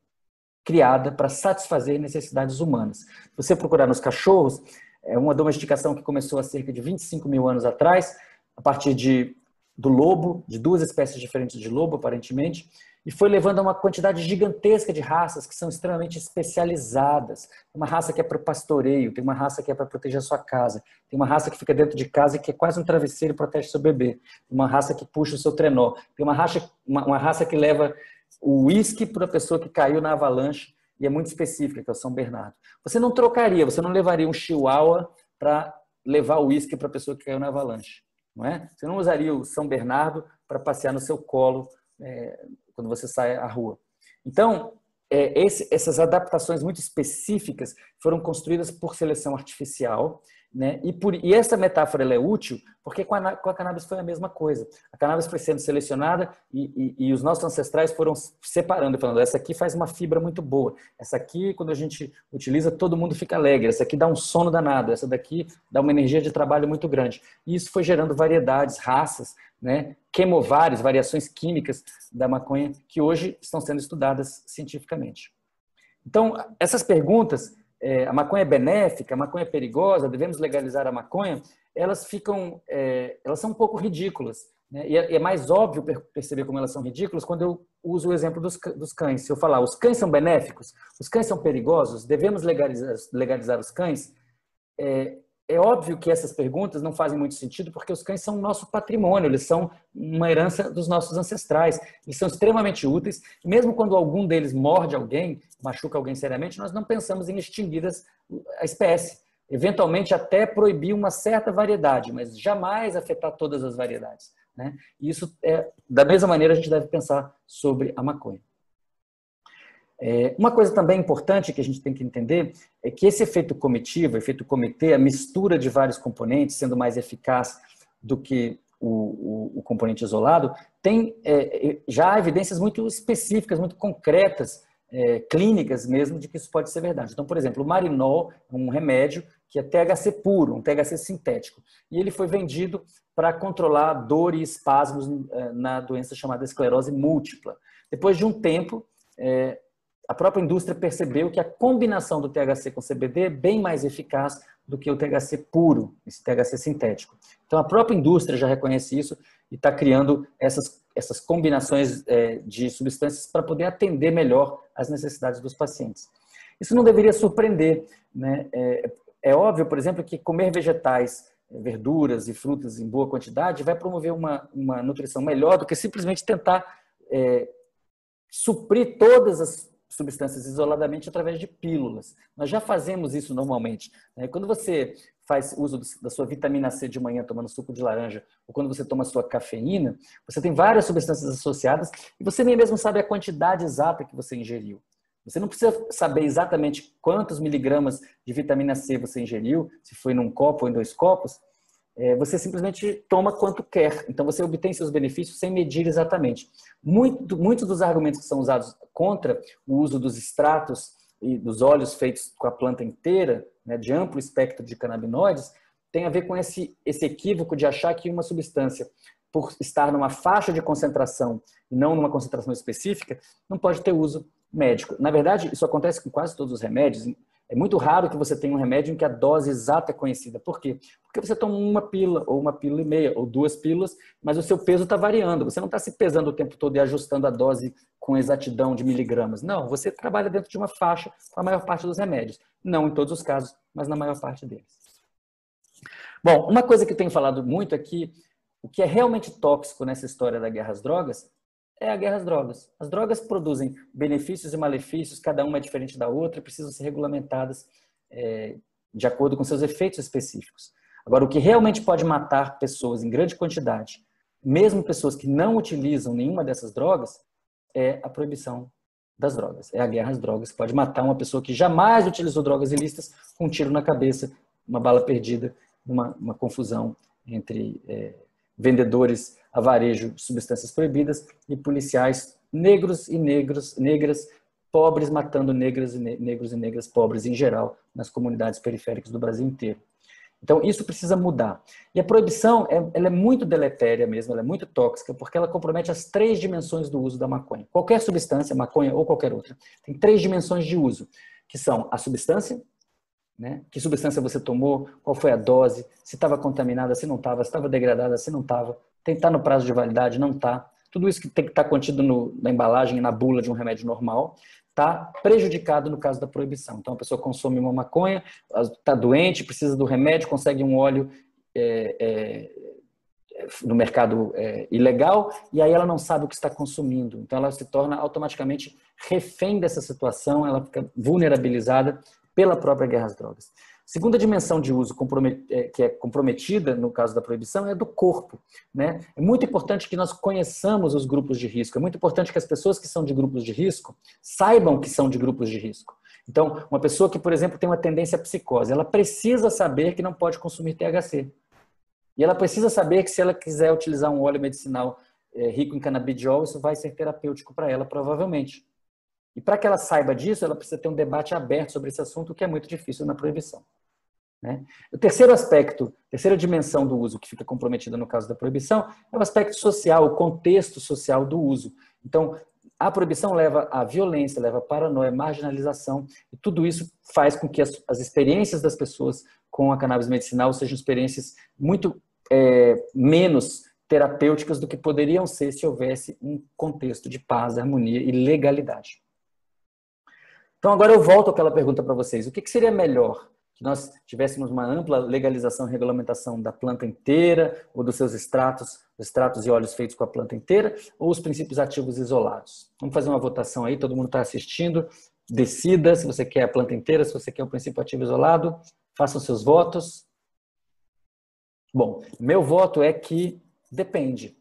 criada para satisfazer necessidades humanas. Se você procurar nos cachorros, é uma domesticação que começou há cerca de 25 mil anos atrás, a partir de, do lobo, de duas espécies diferentes de lobo, aparentemente, e foi levando a uma quantidade gigantesca de raças que são extremamente especializadas. Uma raça que é para pastoreio, tem uma raça que é para proteger a sua casa, tem uma raça que fica dentro de casa e que é quase um travesseiro e protege seu bebê, uma raça que puxa o seu trenó, tem uma raça, uma, uma raça que leva o uísque para a pessoa que caiu na avalanche e é muito específica, que é o São Bernardo. Você não trocaria, você não levaria um chihuahua para levar o uísque para a pessoa que caiu na avalanche, não é? Você não usaria o São Bernardo para passear no seu colo é, quando você sai à rua. Então, é, esse, essas adaptações muito específicas foram construídas por seleção artificial né? E, por, e essa metáfora é útil porque com a, com a, cannabis foi a mesma coisa. A cannabis foi sendo selecionada e, e, e, os nossos ancestrais foram separando, falando: essa aqui faz uma fibra muito boa, essa aqui, quando a gente utiliza, todo mundo fica alegre, essa aqui dá um sono danado, essa daqui dá uma energia de trabalho muito grande. E isso foi gerando variedades, raças, né? quemovares, variações químicas da maconha que hoje estão sendo estudadas cientificamente. Então, essas perguntas é, a maconha é benéfica, a maconha é perigosa, devemos legalizar a maconha, elas ficam, é, elas são um pouco ridículas. Né? E é, é, mais óbvio perceber como elas são ridículas quando eu uso o exemplo dos, dos cães. Se eu falar, os cães são benéficos, os cães são perigosos, devemos legalizar, legalizar os cães, é, óbvio que essas perguntas não fazem muito sentido porque os cães são nosso patrimônio, eles são uma herança dos nossos ancestrais, eles são extremamente úteis. Mesmo quando algum deles morde alguém, machuca alguém seriamente, nós não pensamos em extinguir a espécie. Eventualmente até proibir uma certa variedade, mas jamais afetar todas as variedades. Né? E isso é da mesma maneira a gente deve pensar sobre a maconha. É, uma coisa também importante que a gente tem que entender é que esse efeito comitivo, efeito comitê, a mistura de vários componentes, sendo mais eficaz do que o, o, o componente isolado, tem é, é já evidências muito específicas, muito concretas, é, clínicas mesmo, de que isso pode ser verdade. Então, por exemplo, o marinol é um remédio que é THC puro, um THC sintético, e ele foi vendido para controlar dor e espasmos é, na doença chamada esclerose múltipla. Depois de um tempo, é, a própria indústria percebeu que a combinação do THC com CBD é bem mais eficaz do que o THC puro, esse THC sintético. Então, a própria indústria já reconhece isso e está criando essas, essas combinações é, de substâncias para poder atender melhor as necessidades dos pacientes. Isso não deveria surpreender. Né? É, é óbvio, por exemplo, que comer vegetais, verduras e frutas em boa quantidade vai promover uma, uma nutrição melhor do que simplesmente tentar é, suprir todas as substâncias isoladamente através de pílulas. Nós já fazemos isso normalmente. Né? Quando você faz uso da sua vitamina C de manhã tomando suco de laranja, ou quando você toma sua cafeína, você tem várias substâncias associadas e você nem mesmo sabe a quantidade exata que você ingeriu. Você não precisa saber exatamente quantos miligramas de vitamina C você ingeriu, se foi num copo ou em dois copos, você simplesmente toma quanto quer. Então você obtém seus benefícios sem medir exatamente. Muito, muitos dos argumentos que são usados contra o uso dos extratos e dos óleos feitos com a planta inteira, né, de amplo espectro de canabinoides, tem a ver com esse, esse equívoco de achar que uma substância, por estar numa faixa de concentração e não numa concentração específica, não pode ter uso médico. Na verdade, isso acontece com quase todos os remédios, é muito raro que você tenha um remédio em que a dose exata é conhecida. Por quê? Porque você toma uma pílula, ou uma pílula e meia, ou duas pílulas, mas o seu peso está variando. Você não está se pesando o tempo todo e ajustando a dose com exatidão de miligramas. Não, você trabalha dentro de uma faixa com a maior parte dos remédios. Não em todos os casos, mas na maior parte deles. Bom, uma coisa que eu tenho falado muito aqui, o que é realmente tóxico nessa história da guerra às drogas é a guerra às drogas. As drogas produzem benefícios e malefícios, cada uma é diferente da outra e precisam ser regulamentadas é, de acordo com seus efeitos específicos. Agora, o que realmente pode matar pessoas em grande quantidade, mesmo pessoas que não utilizam nenhuma dessas drogas, é a proibição das drogas. É a guerra às drogas. Pode matar uma pessoa que jamais utilizou drogas ilícitas com um tiro na cabeça, uma bala perdida, uma, uma confusão entre é, vendedores a varejo de substâncias proibidas e policiais negros e negros, negras, pobres matando negras e negros e negras pobres em geral nas comunidades periféricas do Brasil inteiro. Então, isso precisa mudar. E a proibição é, ela é muito deletéria mesmo, ela é muito tóxica, porque ela compromete as três dimensões do uso da maconha. Qualquer substância, maconha ou qualquer outra, tem três dimensões de uso, que são a substância, né? que substância você tomou, qual foi a dose, se estava contaminada, se não estava, se estava degradada, se não estava, tem que estar no prazo de validade, não está. tudo isso que tem que estar contido no, na embalagem e na bula de um remédio normal, está prejudicado no caso da proibição. Então, a pessoa consome uma maconha, está doente, precisa do remédio, consegue um óleo é, é, no mercado é, ilegal e aí ela não sabe o que está consumindo. Então, ela se torna automaticamente refém dessa situação, ela fica vulnerabilizada pela própria guerra às drogas. Segunda dimensão de uso é, que é comprometida no caso da proibição é do corpo. Né? É muito importante que nós conheçamos os grupos de risco. É muito importante que as pessoas que são de grupos de risco saibam que são de grupos de risco. Então, uma pessoa que, por exemplo, tem uma tendência à psicose, ela precisa saber que não pode consumir THC. E ela precisa saber que se ela quiser utilizar um óleo medicinal é, rico em canabidiol, isso vai ser terapêutico para ela, provavelmente. E para que ela saiba disso, ela precisa ter um debate aberto sobre esse assunto, que é muito difícil na proibição. Né? O terceiro aspecto, terceira dimensão do uso que fica comprometida no caso da proibição é o aspecto social, o contexto social do uso. Então, a proibição leva à violência, leva à paranoia, marginalização, e tudo isso faz com que as, as experiências das pessoas com a cannabis medicinal sejam experiências muito é, menos terapêuticas do que poderiam ser se houvesse um contexto de paz, harmonia e legalidade. Então, agora eu volto àquela pergunta para vocês: o que, que seria melhor? que nós tivéssemos uma ampla legalização e regulamentação da planta inteira, ou dos seus extratos, extratos e óleos feitos com a planta inteira, ou os princípios ativos isolados. Vamos fazer uma votação aí, todo mundo está assistindo. Decida se você quer a planta inteira, se você quer o princípio ativo isolado. Façam seus votos. Bom, meu voto é que depende.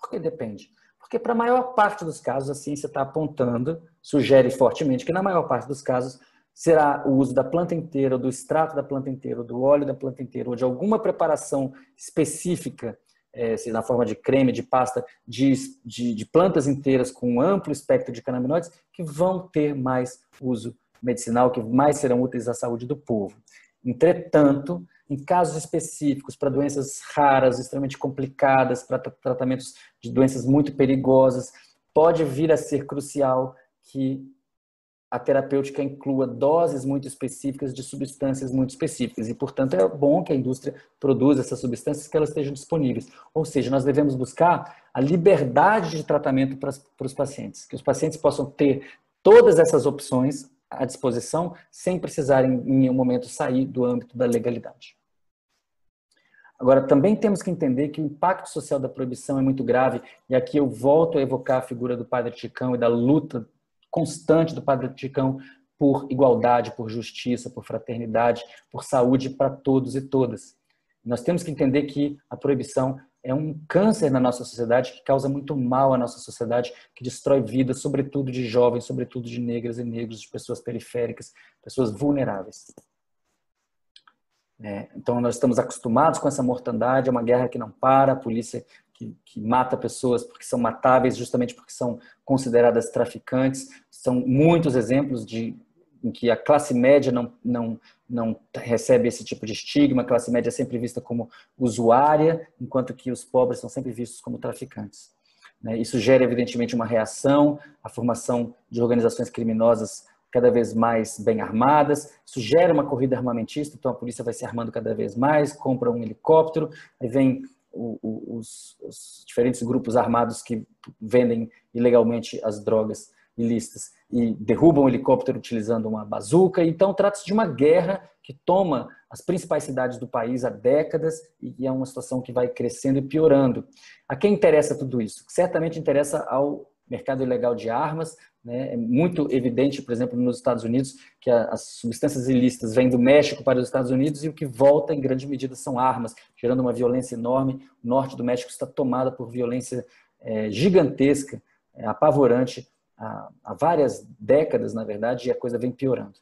Por que depende? Porque para a maior parte dos casos a ciência está apontando, sugere fortemente que na maior parte dos casos será o uso da planta inteira, do extrato da planta inteira, do óleo da planta inteira, ou de alguma preparação específica, é, seja na forma de creme, de pasta, de, de, de, plantas inteiras com um amplo espectro de canabinoides, que vão ter mais uso medicinal, que mais serão úteis à saúde do povo. Entretanto, em casos específicos, para doenças raras, extremamente complicadas, para tratamentos de doenças muito perigosas, pode vir a ser crucial que a terapêutica inclua doses muito específicas de substâncias muito específicas. E, portanto, é bom que a indústria produza essas substâncias que elas estejam disponíveis. Ou seja, nós devemos buscar a liberdade de tratamento para, para os pacientes, que os pacientes possam ter todas essas opções à disposição sem precisarem, em nenhum momento, sair do âmbito da legalidade. Agora, também temos que entender que o impacto social da proibição é muito grave, e aqui eu volto a evocar a figura do Padre Chicão e da luta constante do Padre Ticão por igualdade, por justiça, por fraternidade, por saúde para todos e todas. Nós temos que entender que a proibição é um câncer na nossa sociedade que causa muito mal à nossa sociedade, que destrói vidas, sobretudo de jovens, sobretudo de negras e negros, de pessoas periféricas, pessoas vulneráveis. É, então, nós estamos acostumados com essa mortandade, é uma guerra que não para, a polícia que, que, mata pessoas porque são matáveis, justamente porque são consideradas traficantes. São muitos exemplos de em que a classe média não, não, não recebe esse tipo de estigma, a classe média é sempre vista como usuária, enquanto que os pobres são sempre vistos como traficantes. Né? Isso gera, evidentemente, uma reação, a formação de organizações criminosas cada vez mais bem armadas, isso gera uma corrida armamentista, então a polícia vai se armando cada vez mais, compra um helicóptero, aí vem os, os, diferentes grupos armados que vendem ilegalmente as drogas ilícitas e derrubam o helicóptero utilizando uma bazuca. Então, trata-se de uma guerra que toma as principais cidades do país há décadas e é uma situação que vai crescendo e piorando. A quem interessa tudo isso? Certamente interessa ao mercado ilegal de armas, né? É muito evidente, por exemplo, nos Estados Unidos, que as substâncias ilícitas vêm do México para os Estados Unidos e o que volta, em grande medida, são armas, gerando uma violência enorme. O norte do México está tomada por violência é, gigantesca, é, apavorante, há, há várias décadas, na verdade, e a coisa vem piorando.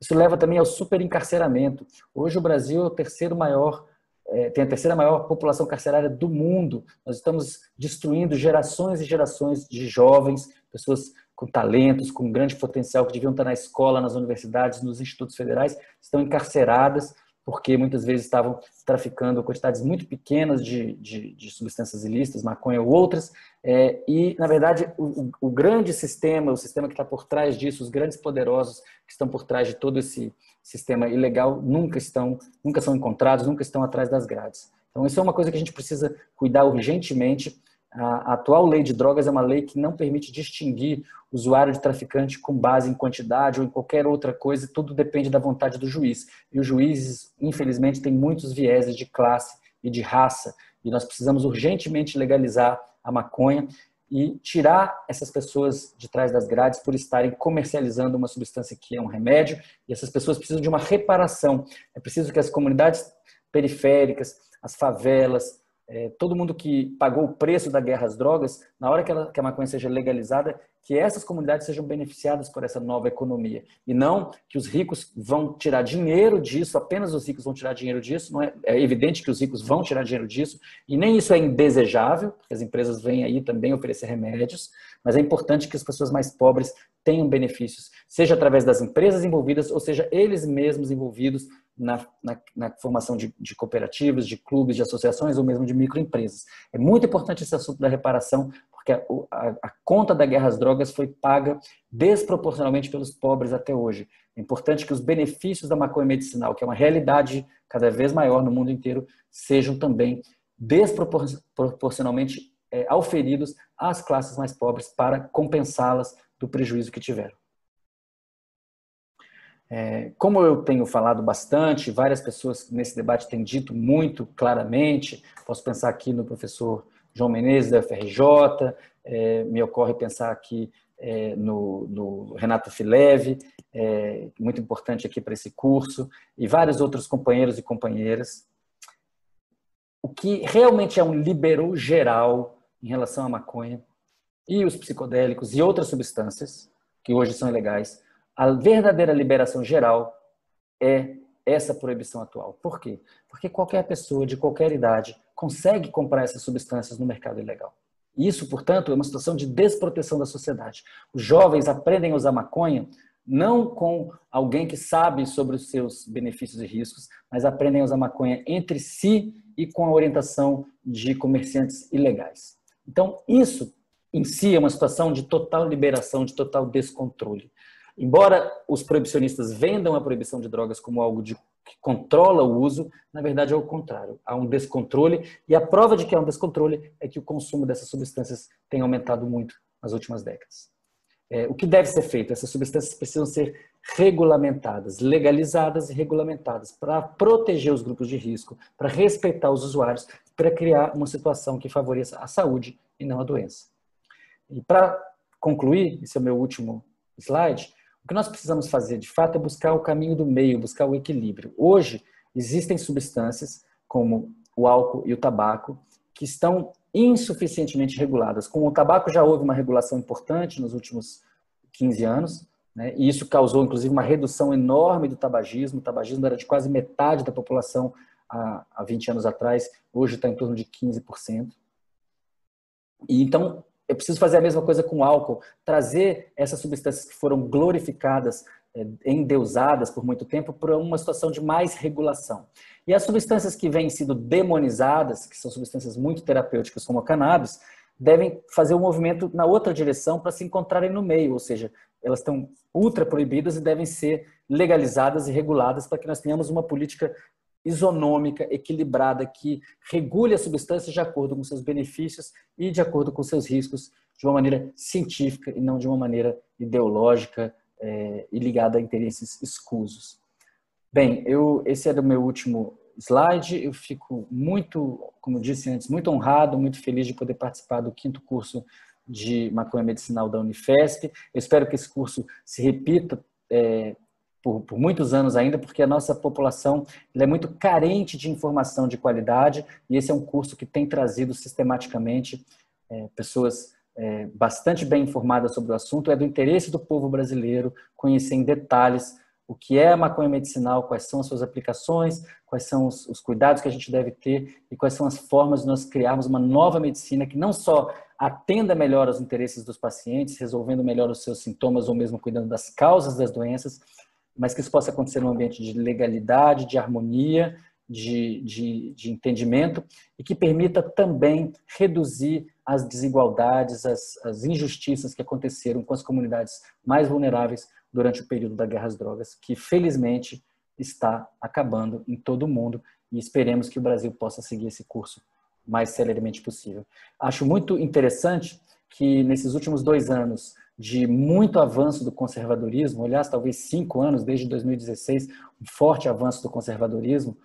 Isso leva também ao superencarceramento. Hoje o Brasil é o terceiro maior é, tem a terceira maior população carcerária do mundo. Nós estamos destruindo gerações e gerações de jovens, pessoas com talentos, com grande potencial, que deviam estar na escola, nas universidades, nos institutos federais, estão encarceradas porque muitas vezes estavam traficando quantidades muito pequenas de, de, de substâncias ilícitas, maconha ou outras, é, e, na verdade, o, o, grande sistema, o sistema que está por trás disso, os grandes poderosos que estão por trás de todo esse sistema ilegal, nunca estão, nunca são encontrados, nunca estão atrás das grades. Então, isso é uma coisa que a gente precisa cuidar urgentemente, A atual lei de drogas é uma lei que não permite distinguir usuário de traficante com base em quantidade ou em qualquer outra coisa, tudo depende da vontade do juiz. E os juízes, infelizmente, têm muitos vieses de classe e de raça, e nós precisamos urgentemente legalizar a maconha e tirar essas pessoas de trás das grades por estarem comercializando uma substância que é um remédio, e essas pessoas precisam de uma reparação. É preciso que as comunidades periféricas, as favelas, é, todo mundo que pagou o preço da guerra às drogas, na hora que, ela, que a maconha seja legalizada, que essas comunidades sejam beneficiadas por essa nova economia. E não que os ricos vão tirar dinheiro disso, apenas os ricos vão tirar dinheiro disso. Não é, é evidente que os ricos vão tirar dinheiro disso, e nem isso é indesejável, porque as empresas vêm aí também oferecer remédios, mas é importante que as pessoas mais pobres tenham benefícios, seja através das empresas envolvidas, ou seja, eles mesmos envolvidos na, na, na formação de, de, cooperativas, de clubes, de associações ou mesmo de microempresas. É muito importante esse assunto da reparação, porque a, a, a, conta da guerra às drogas foi paga desproporcionalmente pelos pobres até hoje. É importante que os benefícios da maconha medicinal, que é uma realidade cada vez maior no mundo inteiro, sejam também desproporcionalmente é, auferidos às classes mais pobres para compensá-las do prejuízo que tiveram. É, como eu tenho falado bastante, várias pessoas nesse debate têm dito muito claramente, posso pensar aqui no professor João Menezes da FRJ, é, me ocorre pensar aqui é, no, no, Renato Fileve, é, muito importante aqui para esse curso, e vários outros companheiros e companheiras. O que realmente é um liberou geral em relação à maconha e os psicodélicos e outras substâncias, que hoje são ilegais, a verdadeira liberação geral é essa proibição atual. Por quê? Porque qualquer pessoa de qualquer idade consegue comprar essas substâncias no mercado ilegal. Isso, portanto, é uma situação de desproteção da sociedade. Os jovens aprendem a usar maconha não com alguém que sabe sobre os seus benefícios e riscos, mas aprendem a usar maconha entre si e com a orientação de comerciantes ilegais. Então, isso em si é uma situação de total liberação, de total descontrole. Embora os proibicionistas vendam a proibição de drogas como algo de, que controla o uso, na verdade é o contrário. Há um descontrole e a prova de que há um descontrole é que o consumo dessas substâncias tem aumentado muito nas últimas décadas. É, o que deve ser feito? Essas substâncias precisam ser regulamentadas, legalizadas e regulamentadas para proteger os grupos de risco, para respeitar os usuários, para criar uma situação que favoreça a saúde e não a doença. E para concluir, esse é o meu último slide, o que nós precisamos fazer, de fato, é buscar o caminho do meio, buscar o equilíbrio. Hoje, existem substâncias, como o álcool e o tabaco, que estão insuficientemente reguladas. Com o tabaco já houve uma regulação importante nos últimos 15 anos, né? e isso causou, inclusive, uma redução enorme do tabagismo. O tabagismo era de quase metade da população há, há 20 anos atrás, hoje está em torno de 15%. E então, eu preciso fazer a mesma coisa com álcool, trazer essas substâncias que foram glorificadas, é, endeusadas por muito tempo, para uma situação de mais regulação. E as substâncias que vêm sendo demonizadas, que são substâncias muito terapêuticas, como a cannabis, devem fazer o um movimento na outra direção para se encontrarem no meio, ou seja, elas estão ultra proibidas e devem ser legalizadas e reguladas para que nós tenhamos uma política isonômica, equilibrada, que regule as substâncias de acordo com seus benefícios e de acordo com seus riscos, de uma maneira científica e não de uma maneira ideológica é, e ligada a interesses escusos. Bem, eu, esse era o meu último slide. Eu fico muito, como disse antes, muito honrado, muito feliz de poder participar do quinto curso de maconha medicinal da Unifesp. Eu espero que esse curso se repita é, por, por, muitos anos ainda, porque a nossa população é muito carente de informação de qualidade e esse é um curso que tem trazido sistematicamente é, pessoas é, bastante bem informadas sobre o assunto. É do interesse do povo brasileiro conhecer em detalhes o que é a maconha medicinal, quais são as suas aplicações, quais são os, os cuidados que a gente deve ter e quais são as formas de nós criarmos uma nova medicina que não só atenda melhor aos interesses dos pacientes, resolvendo melhor os seus sintomas ou mesmo cuidando das causas das doenças, mas que isso possa acontecer num ambiente de legalidade, de harmonia, de, de, de entendimento e que permita também reduzir as desigualdades, as, as injustiças que aconteceram com as comunidades mais vulneráveis durante o período da guerra às drogas, que felizmente está acabando em todo o mundo e esperemos que o Brasil possa seguir esse curso mais celeremente possível. Acho muito interessante que nesses últimos dois anos de muito avanço do conservadorismo, aliás, talvez cinco anos, desde 2016, um forte avanço do conservadorismo,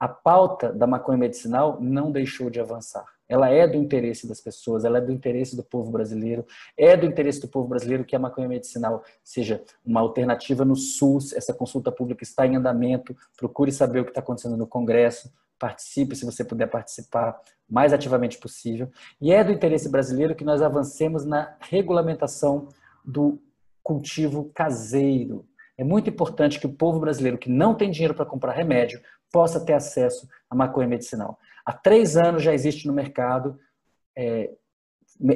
a pauta da maconha medicinal não deixou de avançar. Ela é do interesse das pessoas, ela é do interesse do povo brasileiro, é do interesse do povo brasileiro que a maconha medicinal seja uma alternativa no SUS. Essa consulta pública está em andamento. Procure saber o que está acontecendo no Congresso. Participe, se você puder participar, mais ativamente possível. E é do interesse brasileiro que nós avancemos na regulamentação do cultivo caseiro. É muito importante que o povo brasileiro que não tem dinheiro para comprar remédio possa ter acesso à maconha medicinal. Há três anos já existe no mercado é,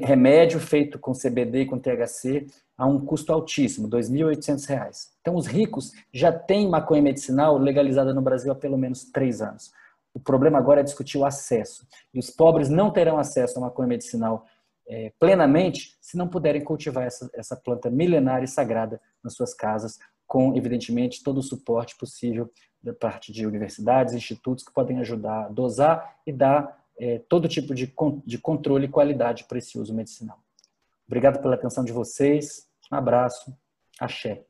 remédio feito com CBD e com THC a um custo altíssimo, R$ 2.800. Então, os ricos já têm maconha medicinal legalizada no Brasil há pelo menos três anos. O problema agora é discutir o acesso. E os pobres não terão acesso à maconha medicinal é, plenamente se não puderem cultivar essa, essa planta milenária e sagrada nas suas casas, com, evidentemente, todo o suporte possível da parte de universidades, institutos que podem ajudar a dosar e dar é, todo tipo de, de controle e qualidade para esse uso medicinal. Obrigado pela atenção de vocês. Um abraço. Axé.